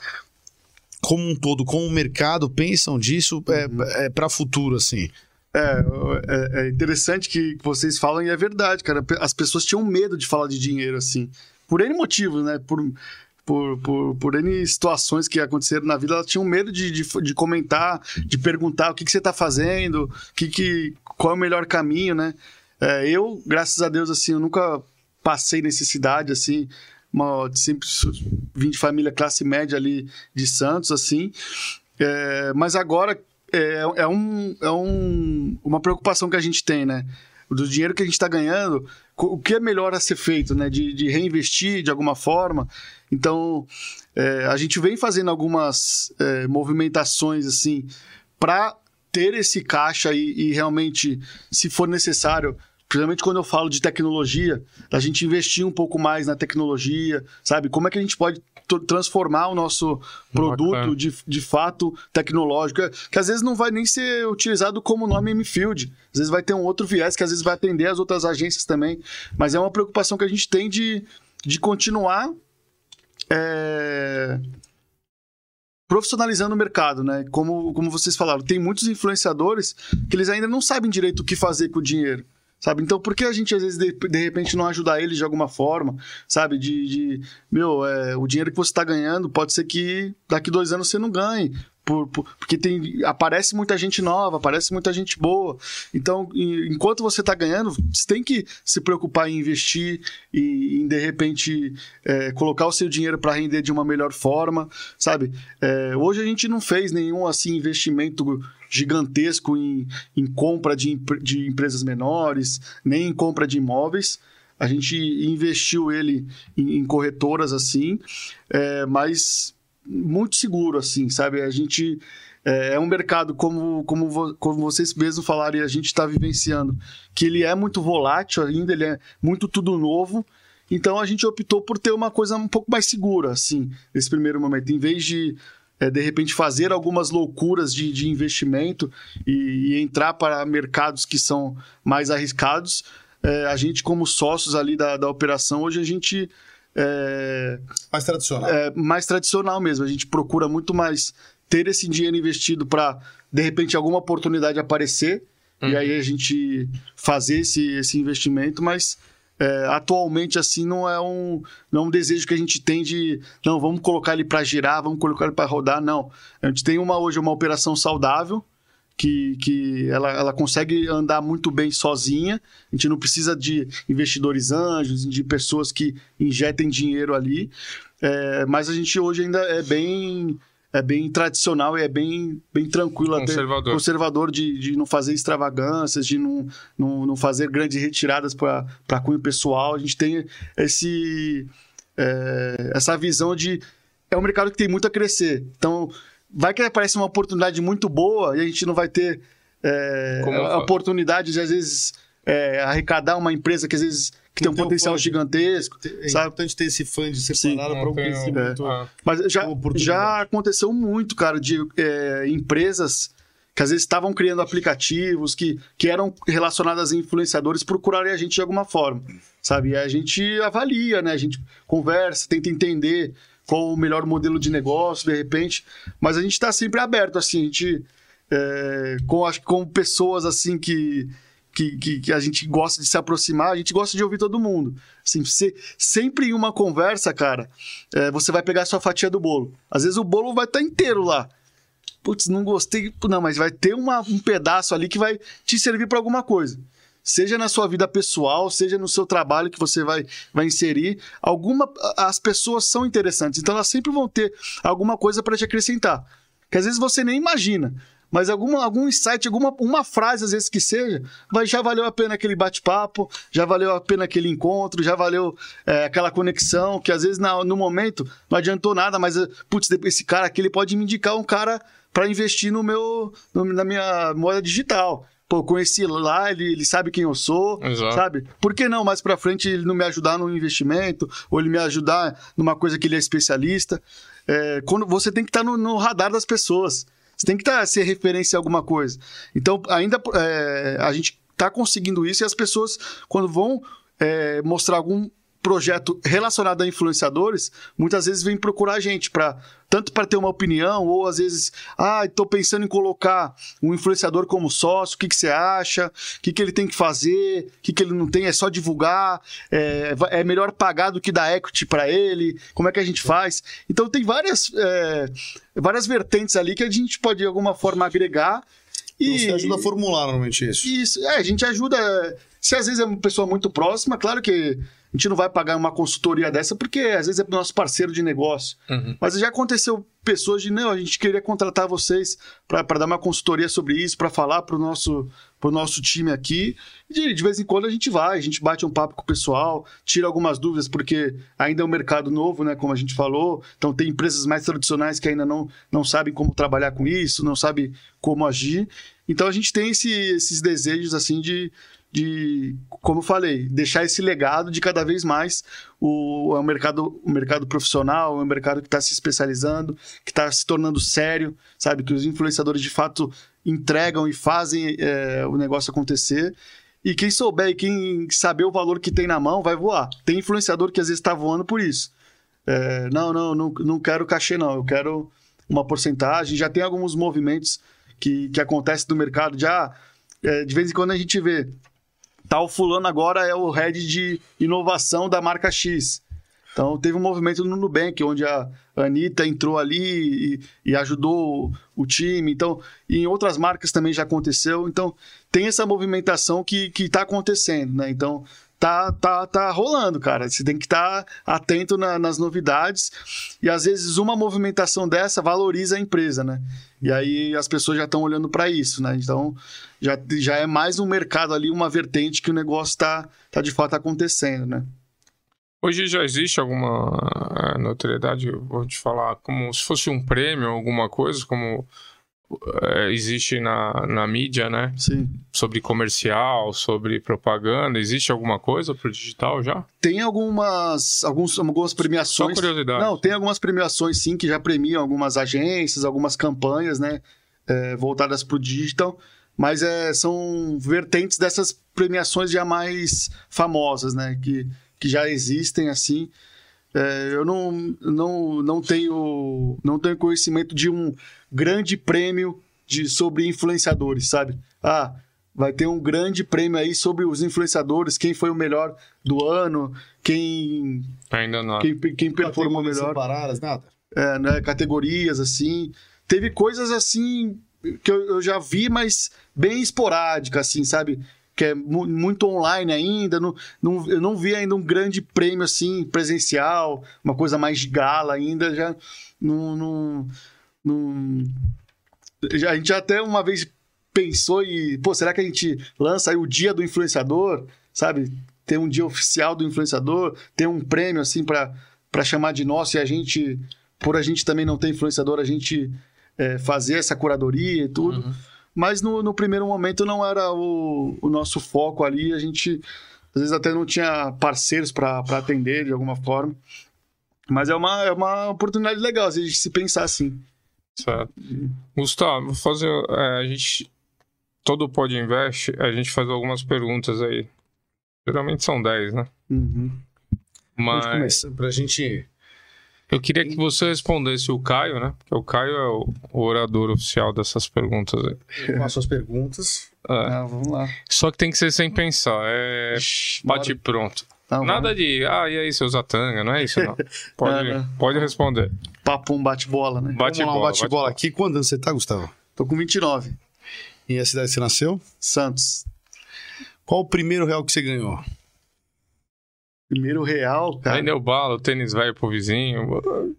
como um todo, como o mercado, pensam disso é, para futuro, assim? É, é, é interessante que vocês falam e é verdade, cara. As pessoas tinham medo de falar de dinheiro, assim. Por N motivos, né? Por, por, por, por N situações que aconteceram na vida, elas tinham medo de, de, de comentar, de perguntar o que, que você está fazendo, que que, qual é o melhor caminho, né? É, eu, graças a Deus, assim, eu nunca passei necessidade, assim. Uma, sempre vim de família classe média ali de Santos, assim. É, mas agora é, é, um, é um, uma preocupação que a gente tem, né? Do dinheiro que a gente está ganhando, o que é melhor a ser feito, né? De, de reinvestir de alguma forma. Então, é, a gente vem fazendo algumas é, movimentações, assim, para ter esse caixa e, e realmente, se for necessário, principalmente quando eu falo de tecnologia, a gente investir um pouco mais na tecnologia, sabe? Como é que a gente pode transformar o nosso produto Bacana. de, de fato tecnológico, é- que às vezes não vai nem ser utilizado como nome M-Field, às vezes vai ter um outro viés que às vezes vai atender as outras agências também, mas é uma preocupação que a gente tem de, de continuar é, profissionalizando o mercado, né? Como, como vocês falaram, tem muitos influenciadores que eles ainda não sabem direito o que fazer com o dinheiro. Sabe? Então, por que a gente, às vezes, de, de repente, não ajudar eles de alguma forma, sabe? De, de meu, é, o dinheiro que você está ganhando pode ser que daqui dois anos você não ganhe. Por, por- porque tem, aparece muita gente nova, aparece muita gente boa. Então, em- enquanto você está ganhando, você tem que se preocupar em investir e, em, de repente, é, colocar o seu dinheiro para render de uma melhor forma, sabe? É, hoje a gente não fez nenhum assim investimento gigantesco em, em compra de, de empresas menores, nem em compra de imóveis. A gente investiu ele em, em corretoras assim, é, mas muito seguro assim, sabe? A gente é, é um mercado como, como, vo- como vocês mesmos falaram e a gente está vivenciando, que ele é muito volátil ainda, ele é muito tudo novo. Então a gente optou por ter uma coisa um pouco mais segura, assim, nesse primeiro momento. Em vez de, é, de repente, fazer algumas loucuras de, de investimento e, e entrar para mercados que são mais arriscados, é, a gente, como sócios ali da, da operação, hoje a gente é, Mais tradicional. é mais tradicional mesmo. A gente procura muito mais ter esse dinheiro investido para, de repente, alguma oportunidade aparecer e aí a gente fazer esse, esse investimento, mas é, atualmente assim não é um não é um desejo que a gente tem de não vamos colocar ele para girar, vamos colocar ele para rodar, não. A gente tem uma hoje uma operação saudável que, que ela, ela consegue andar muito bem sozinha. A gente não precisa de investidores anjos, de pessoas que injetem dinheiro ali. É, mas a gente hoje ainda é bem é bem tradicional e é bem, bem tranquilo até Conservador. conservador de, de não fazer extravagâncias, de não, não, não fazer grandes retiradas para cunho pessoal. A gente tem esse, é, essa visão de. É um mercado que tem muito a crescer. Então, vai que aparece uma oportunidade muito boa e a gente não vai ter é, a oportunidade de, às vezes, é, arrecadar uma empresa que às vezes que tem um potencial gigantesco. É sabe? importante ter esse fã de separado para um tem- crescimento. ah, Mas já, já aconteceu muito, cara, de é, empresas que às vezes estavam criando aplicativos que, que eram relacionadas a influenciadores procurarem a gente de alguma forma, sabe? E a gente avalia, né? A gente conversa, tenta entender qual o melhor modelo de negócio, de repente. Mas a gente está sempre aberto, assim, a gente... é, com, com pessoas, assim, que... Que, que, que a gente gosta de se aproximar, a gente gosta de ouvir todo mundo. Assim, se- sempre em uma conversa, cara, é, você vai pegar a sua fatia do bolo. Às vezes o bolo vai estar inteiro lá. Putz, não gostei. Não, mas vai ter uma- um pedaço ali que vai te servir para alguma coisa. Seja na sua vida pessoal, seja no seu trabalho que você vai, vai inserir. Alguma, as pessoas são interessantes, então elas sempre vão ter alguma coisa para te acrescentar. Que às vezes você nem imagina. Mas alguma, algum insight, alguma uma frase, às vezes que seja, vai, já valeu a pena aquele bate-papo, já valeu a pena aquele encontro, já valeu é, aquela conexão, que às vezes na- no momento não adiantou nada, mas, eh, putz, esse cara aqui ele pode me indicar um cara para investir no meu, no- na minha moeda digital. Pô, eu conheci lá, ele, ele sabe quem eu sou, Exato. sabe? Por que não mais pra frente ele não me ajudar no investimento, ou ele me ajudar numa coisa que ele é especialista? É, quando você tem que estar no, no radar das pessoas. Você tem que estar, ser referência em alguma coisa. Então, ainda é, a gente está conseguindo isso e as pessoas, quando vão é, mostrar algum projeto relacionado a influenciadores, muitas vezes vêm procurar a gente para tanto para ter uma opinião ou às vezes, ah, estou pensando em colocar um influenciador como sócio, o que, que você acha? O que, que ele tem que fazer? O que, que ele não tem? É só divulgar? É, é melhor pagar do que dar equity para ele? Como é que a gente faz? Então tem várias, é, várias vertentes ali que a gente pode de alguma forma agregar e Você ajuda a formular normalmente isso. isso, é, a gente ajuda. Se às vezes é uma pessoa muito próxima, claro que a gente não vai pagar uma consultoria dessa, porque às vezes é nosso parceiro de negócio. Uhum. Mas já aconteceu pessoas de, não, a gente queria contratar vocês para dar uma consultoria sobre isso, para falar pro nosso, pro nosso time aqui. E de, de vez em quando a gente vai, a gente bate um papo com o pessoal, tira algumas dúvidas, porque ainda é um mercado novo, né, como a gente falou. Então tem empresas mais tradicionais que ainda não, não sabem como trabalhar com isso, não sabem como agir. Então a gente tem esse- esses desejos, assim, de, de, como eu falei, deixar esse legado de cada vez mais o, é um mercado, o mercado profissional, é um mercado que está se especializando, que está se tornando sério, sabe? Que os influenciadores de fato entregam e fazem é, o negócio acontecer. E quem souber e quem saber o valor que tem na mão vai voar. Tem influenciador que às vezes está voando por isso. É, não, não, não, não quero cachê, não. Eu quero uma porcentagem. Já tem alguns movimentos que, que acontecem no mercado. Já, é, de vez em quando a gente vê tal fulano agora é o head de inovação da marca X. Então teve um movimento no Nubank, onde a Anitta entrou ali e, e ajudou o time. Então, em outras marcas também já aconteceu. Então, tem essa movimentação que, que tá acontecendo, né? Então, tá, tá, tá rolando, cara. Você tem que estar atento na- nas novidades. E às vezes uma movimentação dessa valoriza a empresa, né? E aí as pessoas já estão olhando para isso, né? Então já, já é mais um mercado ali, uma vertente que o negócio tá, tá de fato acontecendo, né? Hoje já existe alguma eh, notoriedade, vou te falar, como se fosse um prêmio, alguma coisa, como existe na, na mídia, né? Sim. Sobre comercial, sobre propaganda. Existe alguma coisa pro digital já? Tem algumas, alguns, algumas Só premiações. curiosidade. Não, tem algumas premiações sim que já premiam algumas agências, algumas campanhas, né? é, voltadas para o digital, mas é, são vertentes dessas premiações já mais famosas, né? Que, que já existem assim. É, eu não, não, não, tenho, não tenho conhecimento de um grande prêmio de, sobre influenciadores, sabe? Ah, vai ter um grande prêmio aí sobre os influenciadores, quem foi o melhor do ano, quem, Ainda não. quem, quem performou melhor separadas, nada. é, né, categorias assim. Teve coisas assim que eu, eu já vi, mas bem esporádica, assim, sabe? Que é mu- muito online ainda. Não, não, eu não vi ainda um grande prêmio assim, presencial, uma coisa mais de gala ainda. Já não. não, não- a gente já até uma vez pensou e, pô, será que a gente lança aí o dia do influenciador, sabe? Tem um dia oficial do influenciador, tem um prêmio assim para para chamar de nosso e a gente, por a gente também não ter influenciador, a gente é, fazer essa curadoria e tudo. Uhum. Mas no, no primeiro momento não era o, o nosso foco ali, a gente às vezes até não tinha parceiros para atender de alguma forma. Mas é uma, é uma oportunidade legal, às vezes, de se pensar assim. Certo. Gustavo, vou fazer. é, a gente. Todo Pod Invest, a gente faz algumas perguntas aí. Geralmente são 10, né? Uhum. Mas pra gente... eu queria que você respondesse o Caio, né? Porque o Caio é o, orador oficial dessas perguntas aí. Faço as perguntas. É. Ah, vamos lá. Só que tem que ser sem pensar. É bate pronto. Tá, Nada de, ah, e aí, seu Zatanga, não é isso, não. <laughs> Pode, É, pode responder. Papo um bate-bola, né? Bate Vamos lá, um bola, bate-bola aqui. Quando você tá, Gustavo? Tô com 29. E a cidade que você nasceu? Santos. Qual o primeiro real que você ganhou? Primeiro real, cara. Aí deu bala, o tênis velho pro vizinho.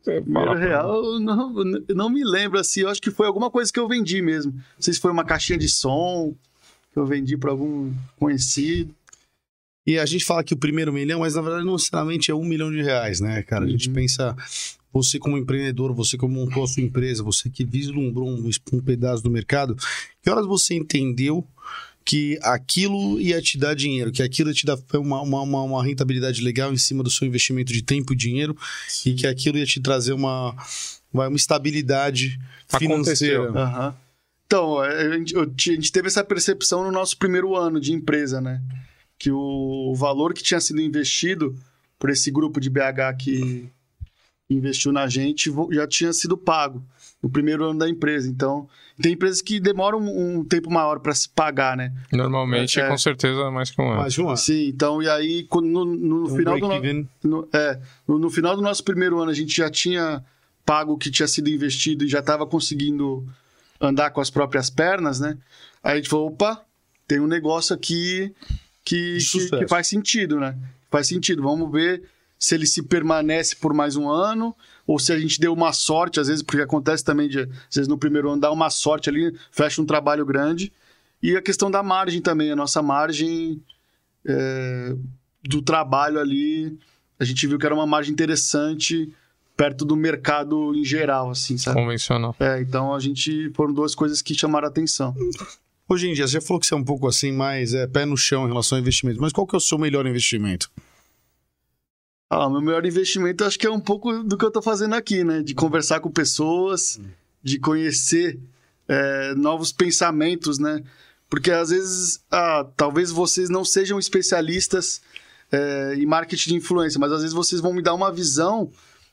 Você Primeiro real, eu não, não me lembro assim. Eu acho que foi alguma coisa que eu vendi mesmo. Não sei se foi uma caixinha de som que eu vendi para algum conhecido. E a gente fala que o primeiro milhão, mas na verdade não necessariamente é um milhão de reais, né, cara? A gente Uhum. pensa, você como empreendedor, você que montou a sua empresa, você que vislumbrou um, um pedaço do mercado, que horas você entendeu que aquilo ia te dar dinheiro, que aquilo ia te dar uma, uma, uma, rentabilidade legal em cima do seu investimento de tempo e dinheiro, e que aquilo ia te trazer uma, uma estabilidade financeira. Aham. Então, é, a gente, a gente teve essa percepção no nosso primeiro ano de empresa, né? Que o valor que tinha sido investido por esse grupo de BH que investiu na gente já tinha sido pago no primeiro ano da empresa. Então, tem empresas que demoram um, um tempo maior para se pagar, né? Normalmente, É. com certeza, é mais que um ano. Mais uma. Sim, então, e aí, quando- no, no Um final do no- no, é, no, no final do nosso primeiro ano, a gente já tinha pago o que tinha sido investido e já estava conseguindo andar com as próprias pernas, né? Aí a gente falou, opa, tem um negócio aqui que, que, que faz sentido, né? Faz sentido. Vamos ver se ele se permanece por mais um ano ou se a gente deu uma sorte, às vezes, porque acontece também de, às vezes no primeiro ano dá uma sorte ali, fecha um trabalho grande. E a questão da margem também, a nossa margem é, do trabalho ali, a gente viu que era uma margem interessante perto do mercado em geral, assim, sabe? Convencional. É, então a gente foram duas coisas que chamaram a atenção. Hoje em dia, você já falou que você é um pouco assim, mais é, pé no chão em relação ao investimento, mas qual que é o seu melhor investimento? Ah, meu melhor investimento acho que é um pouco do que eu tô fazendo aqui, né? De conversar com pessoas, de conhecer é, novos pensamentos, né? Porque às vezes, ah, talvez vocês não sejam especialistas é, em marketing de influência, mas às vezes vocês vão me dar uma visão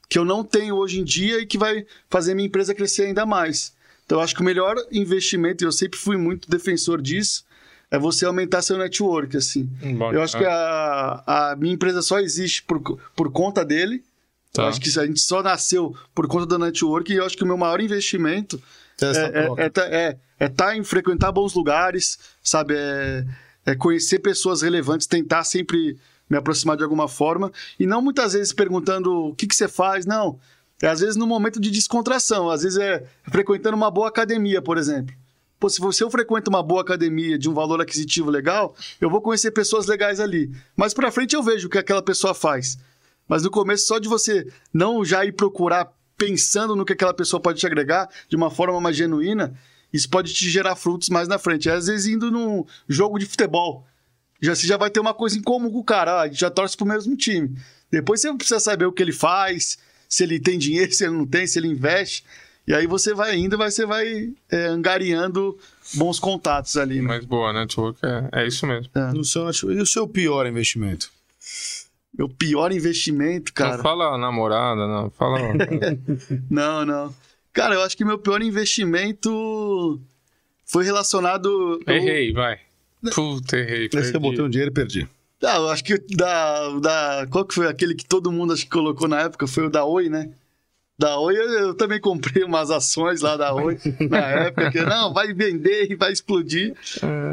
que eu não tenho hoje em dia e que vai fazer minha empresa crescer ainda mais. Então, eu acho que o melhor investimento, e eu sempre fui muito defensor disso, é você aumentar seu network, assim. Eu acho que a, a minha empresa só existe por, por conta dele. Tá. Eu acho que a gente só nasceu por conta do network e eu acho que o meu maior investimento é, troca. é, é, tá- é, é tá em frequentar bons lugares, sabe? É, é conhecer pessoas relevantes, tentar sempre me aproximar de alguma forma. E não muitas vezes perguntando o que, que você faz, não. É às vezes no momento de descontração, às vezes é frequentando uma boa academia, por exemplo. Pô, se você eu frequento uma boa academia de um valor aquisitivo legal, eu vou conhecer pessoas legais ali. Mas pra frente eu vejo o que aquela pessoa faz. Mas no começo, só de você não já ir procurar pensando no que aquela pessoa pode te agregar de uma forma mais genuína, isso pode te gerar frutos mais na frente. Às vezes indo num jogo de futebol, já, você já vai ter uma coisa em comum com o cara, ah, já torce pro mesmo time. Depois você precisa saber o que ele faz, se ele tem dinheiro, <laughs> se ele não tem, se ele investe. E aí você vai indo, vai, você vai é, angariando bons contatos ali, né? Mas boa, network é, é isso mesmo. No seu E o seu pior investimento? Meu pior investimento, cara. Não fala namorada, não. Fala. <laughs> Não, não. Cara, eu acho que meu pior investimento foi relacionado. eu- errei, vai. Puta, errei. Aí você perdi. botou um dinheiro e perdi. Ah, eu acho que da, da. Qual que foi aquele que todo mundo acho que colocou na época? Foi o da Oi, né? Da Oi, eu, eu também comprei umas ações lá da Oi na época. Que, não, vai vender e vai explodir.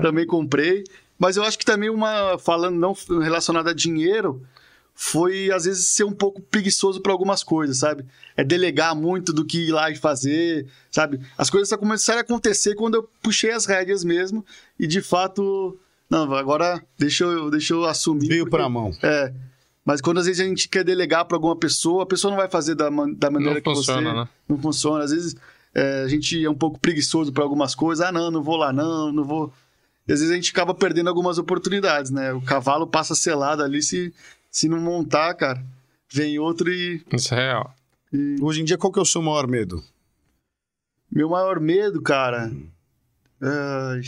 Também comprei. Mas eu acho que também uma. Falando não relacionada a dinheiro, foi às vezes ser um pouco preguiçoso para algumas coisas, sabe? É delegar muito do que ir lá e fazer, sabe? As coisas só começaram a acontecer quando eu puxei as rédeas mesmo e de fato, não, agora deixa eu, deixa eu assumir. Veio porque- pra mão. É. Mas quando às vezes a gente quer delegar para alguma pessoa, a pessoa não vai fazer da, man- da maneira Não que funciona, você né? não funciona. Às vezes é, a gente é um pouco preguiçoso para algumas coisas. Ah, não, não vou lá, não, não vou. E às vezes a gente acaba perdendo algumas oportunidades, né? O cavalo passa selado ali se, se não montar, cara. Vem outro e, Isso é real. e- Hoje em dia, qual que é o seu maior medo? Meu maior medo, cara. ai,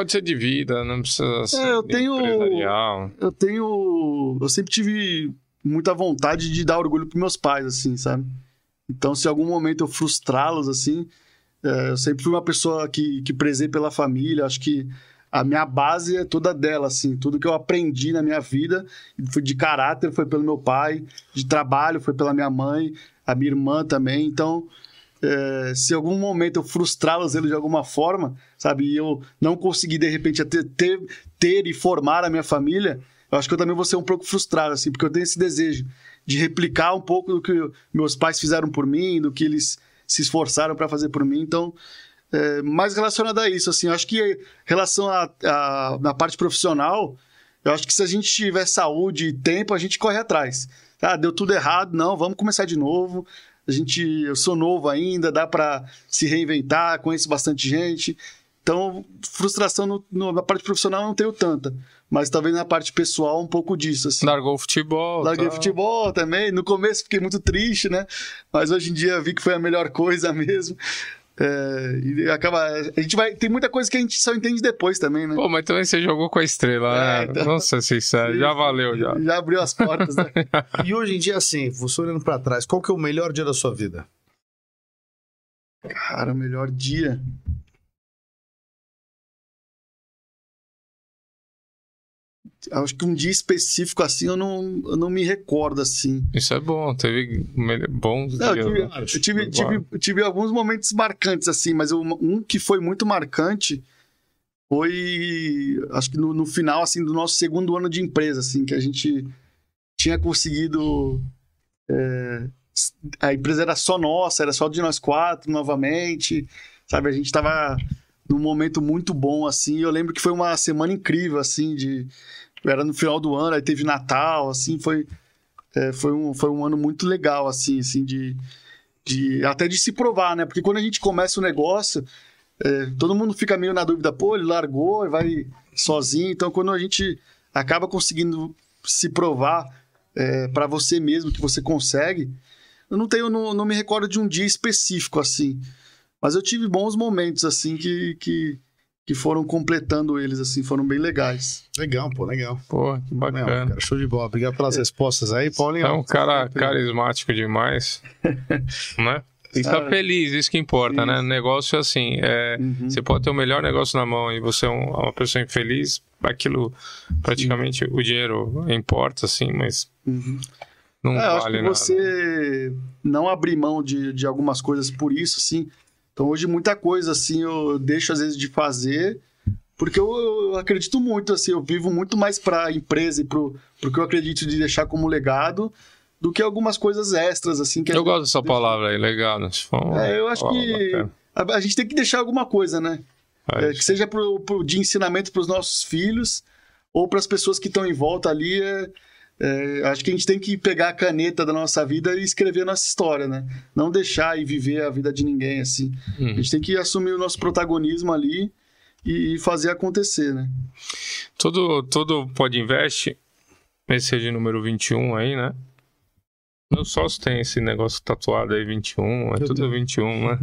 Pode ser de vida, não precisa ser É, eu tenho- empresarial. eu tenho. Eu sempre tive muita vontade de dar orgulho pros meus pais, assim, sabe? Então, se em algum momento eu frustrá-los, assim, é, eu sempre fui uma pessoa que, que prezei pela família. Acho que a minha base é toda dela, assim. Tudo que eu aprendi na minha vida, foi de caráter, foi pelo meu pai, de trabalho, foi pela minha mãe, a minha irmã também. Então, é, se algum momento eu frustrá-los eles de alguma forma, sabe, e eu não conseguir de repente ter, ter, ter e formar a minha família, eu acho que eu também vou ser um pouco frustrado, assim, porque eu tenho esse desejo de replicar um pouco do que meus pais fizeram por mim, do que eles se esforçaram para fazer por mim. Então, é, mais relacionado a isso, assim, eu acho que em relação a- na parte profissional, eu acho que se a gente tiver saúde e tempo, a gente corre atrás. Ah, deu tudo errado, não, vamos começar de novo. A gente, eu sou novo ainda, dá para se reinventar, conheço bastante gente. Então, frustração no- no- na parte profissional eu não tenho tanta, mas talvez na parte pessoal um pouco disso, assim. Largou o futebol. Larguei tal. futebol também. No começo fiquei muito triste, né? Mas hoje em dia vi que foi a melhor coisa <laughs> mesmo. É, e acaba. A gente vai. Tem muita coisa que a gente só entende depois também, né? Pô, mas também você jogou com a estrela, É, né? então. Vamos ser sinceros, já valeu já. Já abriu as portas, né? <laughs> E hoje em dia, assim, você olhando pra trás, qual que é o melhor dia da sua vida? Cara, o melhor dia. Acho que um dia específico assim eu não, eu não me recordo assim. Isso é bom, teve bons Não, eu dias. tive, né? eu tive, Claro. tive, tive alguns momentos marcantes, assim, mas eu- um que foi muito marcante foi, acho que no, no final, assim, do nosso segundo ano de empresa, assim, que a gente tinha conseguido... é, a empresa era só nossa, era só de nós quatro, novamente, sabe? A gente tava num momento muito bom, assim, eu lembro que foi uma semana incrível, assim, de... Era no final do ano, aí teve Natal, assim, foi... É, foi, um, foi um ano muito legal, assim, assim, de, de até de se provar, né? Porque quando a gente começa o negócio, é, todo mundo fica meio na dúvida, pô, ele largou e vai sozinho. Então, quando a gente acaba conseguindo se provar é, para você mesmo que você consegue, eu não tenho, não, não me recordo de um dia específico assim, mas eu tive bons momentos assim que, que, que foram completando eles, assim, foram bem legais. Legal, pô, legal. Pô, que Não, bacana. cara, show de bola. Obrigado pelas respostas aí, Paulinho. É um cara carismático demais, <laughs> né? E tá Ah, feliz, isso que importa, né? Negócio é assim, é, Uhum. você pode ter o melhor negócio na mão e você é um- uma pessoa infeliz, aquilo praticamente o dinheiro importa, assim, mas Uhum. não É, eu acho vale que nada. você não abrir mão de, de algumas coisas por isso, assim. Então, hoje, muita coisa, assim, eu deixo, às vezes, de fazer, porque eu, eu acredito muito, assim, eu vivo muito mais pra empresa e pro, pro que eu acredito de deixar como legado do que algumas coisas extras, assim. Que a Eu gosto dessa deixa- palavra aí, uma É, eu acho que a, a gente tem que deixar alguma coisa, né? É É, que seja pro, pro- de ensinamento para os nossos filhos ou para as pessoas que estão em volta ali. é- é, acho que a gente tem que pegar a caneta da nossa vida e escrever a nossa história, né? Não deixar e viver a vida de ninguém, assim. A Uhum. gente tem que assumir o nosso protagonismo ali e, e fazer acontecer, né? Todo, todo Pod Invest, esse é de número 21 aí, né? Meu sócio tem esse negócio tatuado aí, 21, é Eu tudo tenho. 21, né?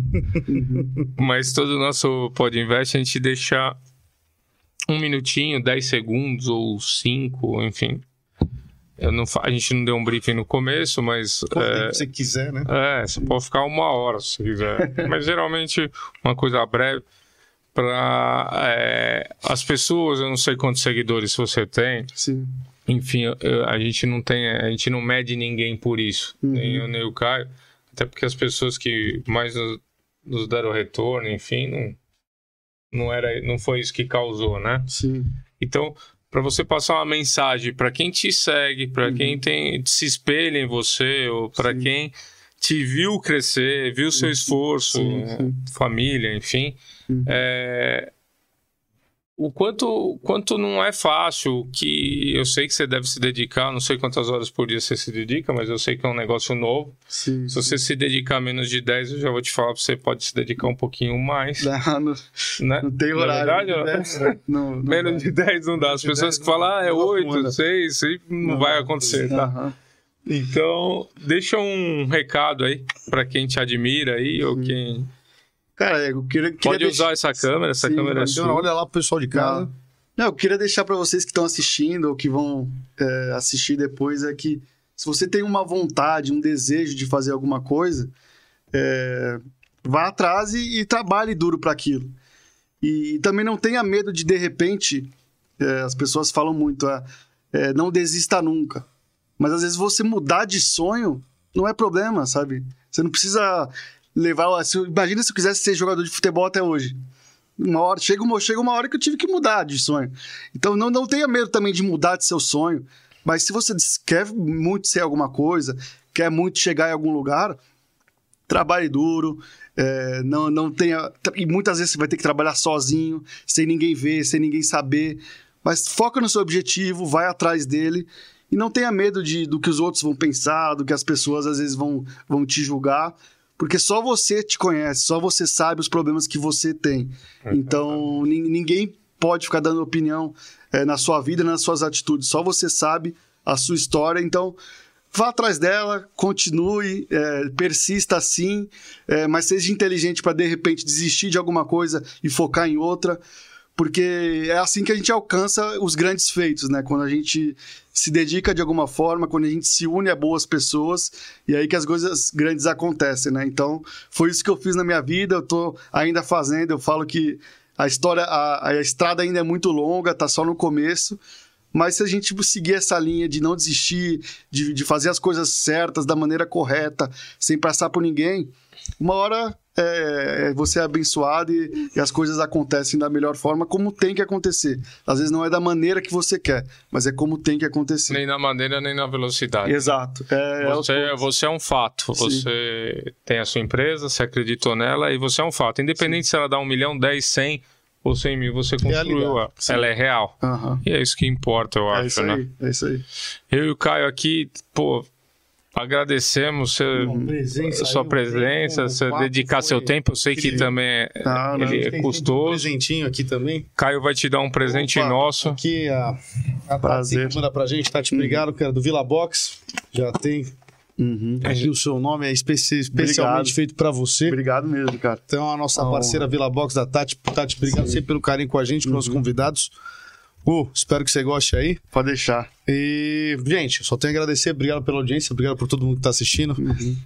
<laughs> Mas todo o nosso Pod Invest a gente deixa um minutinho, 10 segundos ou 5, enfim. Não, a gente não deu um briefing no começo, mas Quanto é, você quiser, né? é, você pode ficar uma hora se quiser. <laughs> Mas geralmente uma coisa breve para as pessoas, eu não sei quantos seguidores você tem. Sim. Enfim, a gente não tem, a gente não mede ninguém por isso, Uhum. nem eu nem o Caio, até porque as pessoas que mais nos, nos deram retorno, enfim, não, não era, não foi isso que causou, né? Sim. Então, para você passar uma mensagem para quem te segue, para quem tem se espelha em você ou para Uhum. Quem te viu crescer, viu seu esforço, Sim, sim. família, enfim, Uhum. é, o quanto quanto não é fácil, que eu sei que você deve se dedicar, não sei quantas horas por dia você se dedica, mas eu sei que é um negócio novo. Sim. Se você se dedicar menos de 10, eu já vou te falar, você pode se dedicar um pouquinho mais, Não, <laughs> não, né? não tem é horário. verdade, né? <laughs> Não, não Menos vai. de 10 não dá. As pessoas 10 que falam, ah, é não dá 8, funda. 6, isso aí não, vai acontecer, tá? Aham. Então, deixa um recado aí pra quem te admira aí, ou quem. Cara, eu queria, queria Pode deixar- usar essa câmera, essa Sim, câmera é. Então, sua. olha lá pro pessoal de casa. Não, eu queria deixar para vocês que estão assistindo ou que vão é, assistir depois é que se você tem uma vontade, um desejo de fazer alguma coisa, é, vá atrás e, e trabalhe duro para aquilo. E, também não tenha medo de, de repente, é, as pessoas falam muito, é, é, não desista nunca. Mas às vezes você mudar de sonho não é problema, sabe? Você não precisa levar. se- Imagina se eu quisesse ser jogador de futebol até hoje. Uma hora, chega, uma, chega uma hora que eu tive que mudar de sonho. Então não, não tenha medo também de mudar de seu sonho. Mas se você quer muito ser alguma coisa, quer muito chegar em algum lugar, trabalhe duro. é, não, não tenha. E muitas vezes você vai ter que trabalhar sozinho, sem ninguém ver, sem ninguém saber. Mas foca no seu objetivo, vai atrás dele. E não tenha medo de, do que os outros vão pensar, do que as pessoas às vezes vão, vão te julgar. Porque só você te conhece, só você sabe os problemas que você tem. Então, nin- ninguém pode ficar dando opinião eh, na sua vida, nas suas atitudes. Só você sabe a sua história. Então, vá atrás dela, continue, eh, persista assim, eh, mas seja inteligente para de repente desistir de alguma coisa e focar em outra. Porque é assim que a gente alcança os grandes feitos, né? Quando a gente se dedica de alguma forma, quando a gente se une a boas pessoas, e aí que as coisas grandes acontecem, né? Então, foi isso que eu fiz na minha vida, eu tô ainda fazendo, eu falo que a história, a, a estrada ainda é muito longa, tá só no começo, mas se a gente seguir essa linha de não desistir, de, de fazer as coisas certas da maneira correta, sem passar por ninguém, uma hora é, você é abençoado e, e as coisas acontecem da melhor forma, como tem que acontecer. Às vezes não é da maneira que você quer, mas é como tem que acontecer. Nem na maneira, nem na velocidade. Exato. É, é Você, poucos. você é um fato. Sim. Você tem a sua empresa, você acreditou nela e você é um fato. Independente se ela dá um milhão, dez, cem ou cem mil, você construiu ela. Sim. Ela é real. Aham. E é isso que importa, eu É acho, isso né? aí, é isso aí. Eu e o Caio aqui, pô, agradecemos Uma presença sua aí, presença, papo dedicar seu tempo. Eu sei que também é, Ah, não, ele é custoso. Um presentinho aqui também. Caio vai te dar um presente Opa, nosso. Aqui a, a Prazer. Tati manda pra gente, Tati, obrigado, cara, do Vila Box. Já tem Uhum. aqui o seu nome, é especi- especialmente Obrigado. feito pra você. Obrigado mesmo, cara. Então, a nossa Uma parceira Vila Box da Tati. Tati, obrigado Sim. sempre pelo carinho com a gente, com os nossos convidados. Gu, espero que você goste aí. Pode deixar. E, gente, só tenho a agradecer. Obrigado pela audiência, obrigado por todo mundo que tá assistindo.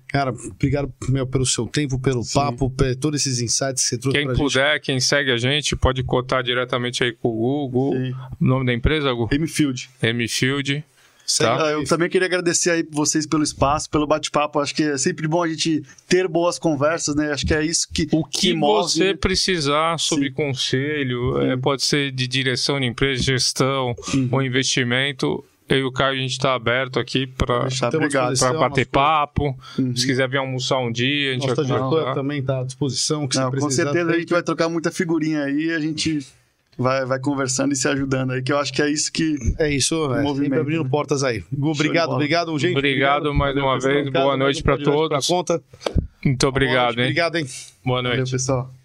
Cara, obrigado meu, pelo seu tempo, pelo Sim. papo, por todos esses insights que você trouxe Quem pra gente. puder, quem segue a gente, pode cotar diretamente aí com o Gu. Gu. Sim. O nome da empresa, Gu? Mfield. M-Field. Segue Tá. Eu também queria agradecer aí vocês pelo espaço, pelo bate-papo. Acho que é sempre bom a gente ter boas conversas, né? Acho que é isso que, O que, move. você precisar sobre Sim. conselho, é, pode ser de direção de empresa, gestão Uhum. ou investimento. Eu e o Caio, a gente está aberto aqui para bater nosso- papo. Uhum. Se quiser vir almoçar um dia, a gente Nossa vai diretora conversar. também está à disposição. Que Não, com certeza a gente vai trocar muita figurinha aí a gente vai, vai conversando e se ajudando aí, que eu acho que é isso que. É isso, é, sempre movimento, abrindo né? portas aí. Obrigado, obrigado, gente. Obrigado mais uma vez, boa noite pra podcast todos. Conta. Muito obrigado, hein? Obrigado, hein? Boa Valeu, noite. pessoal.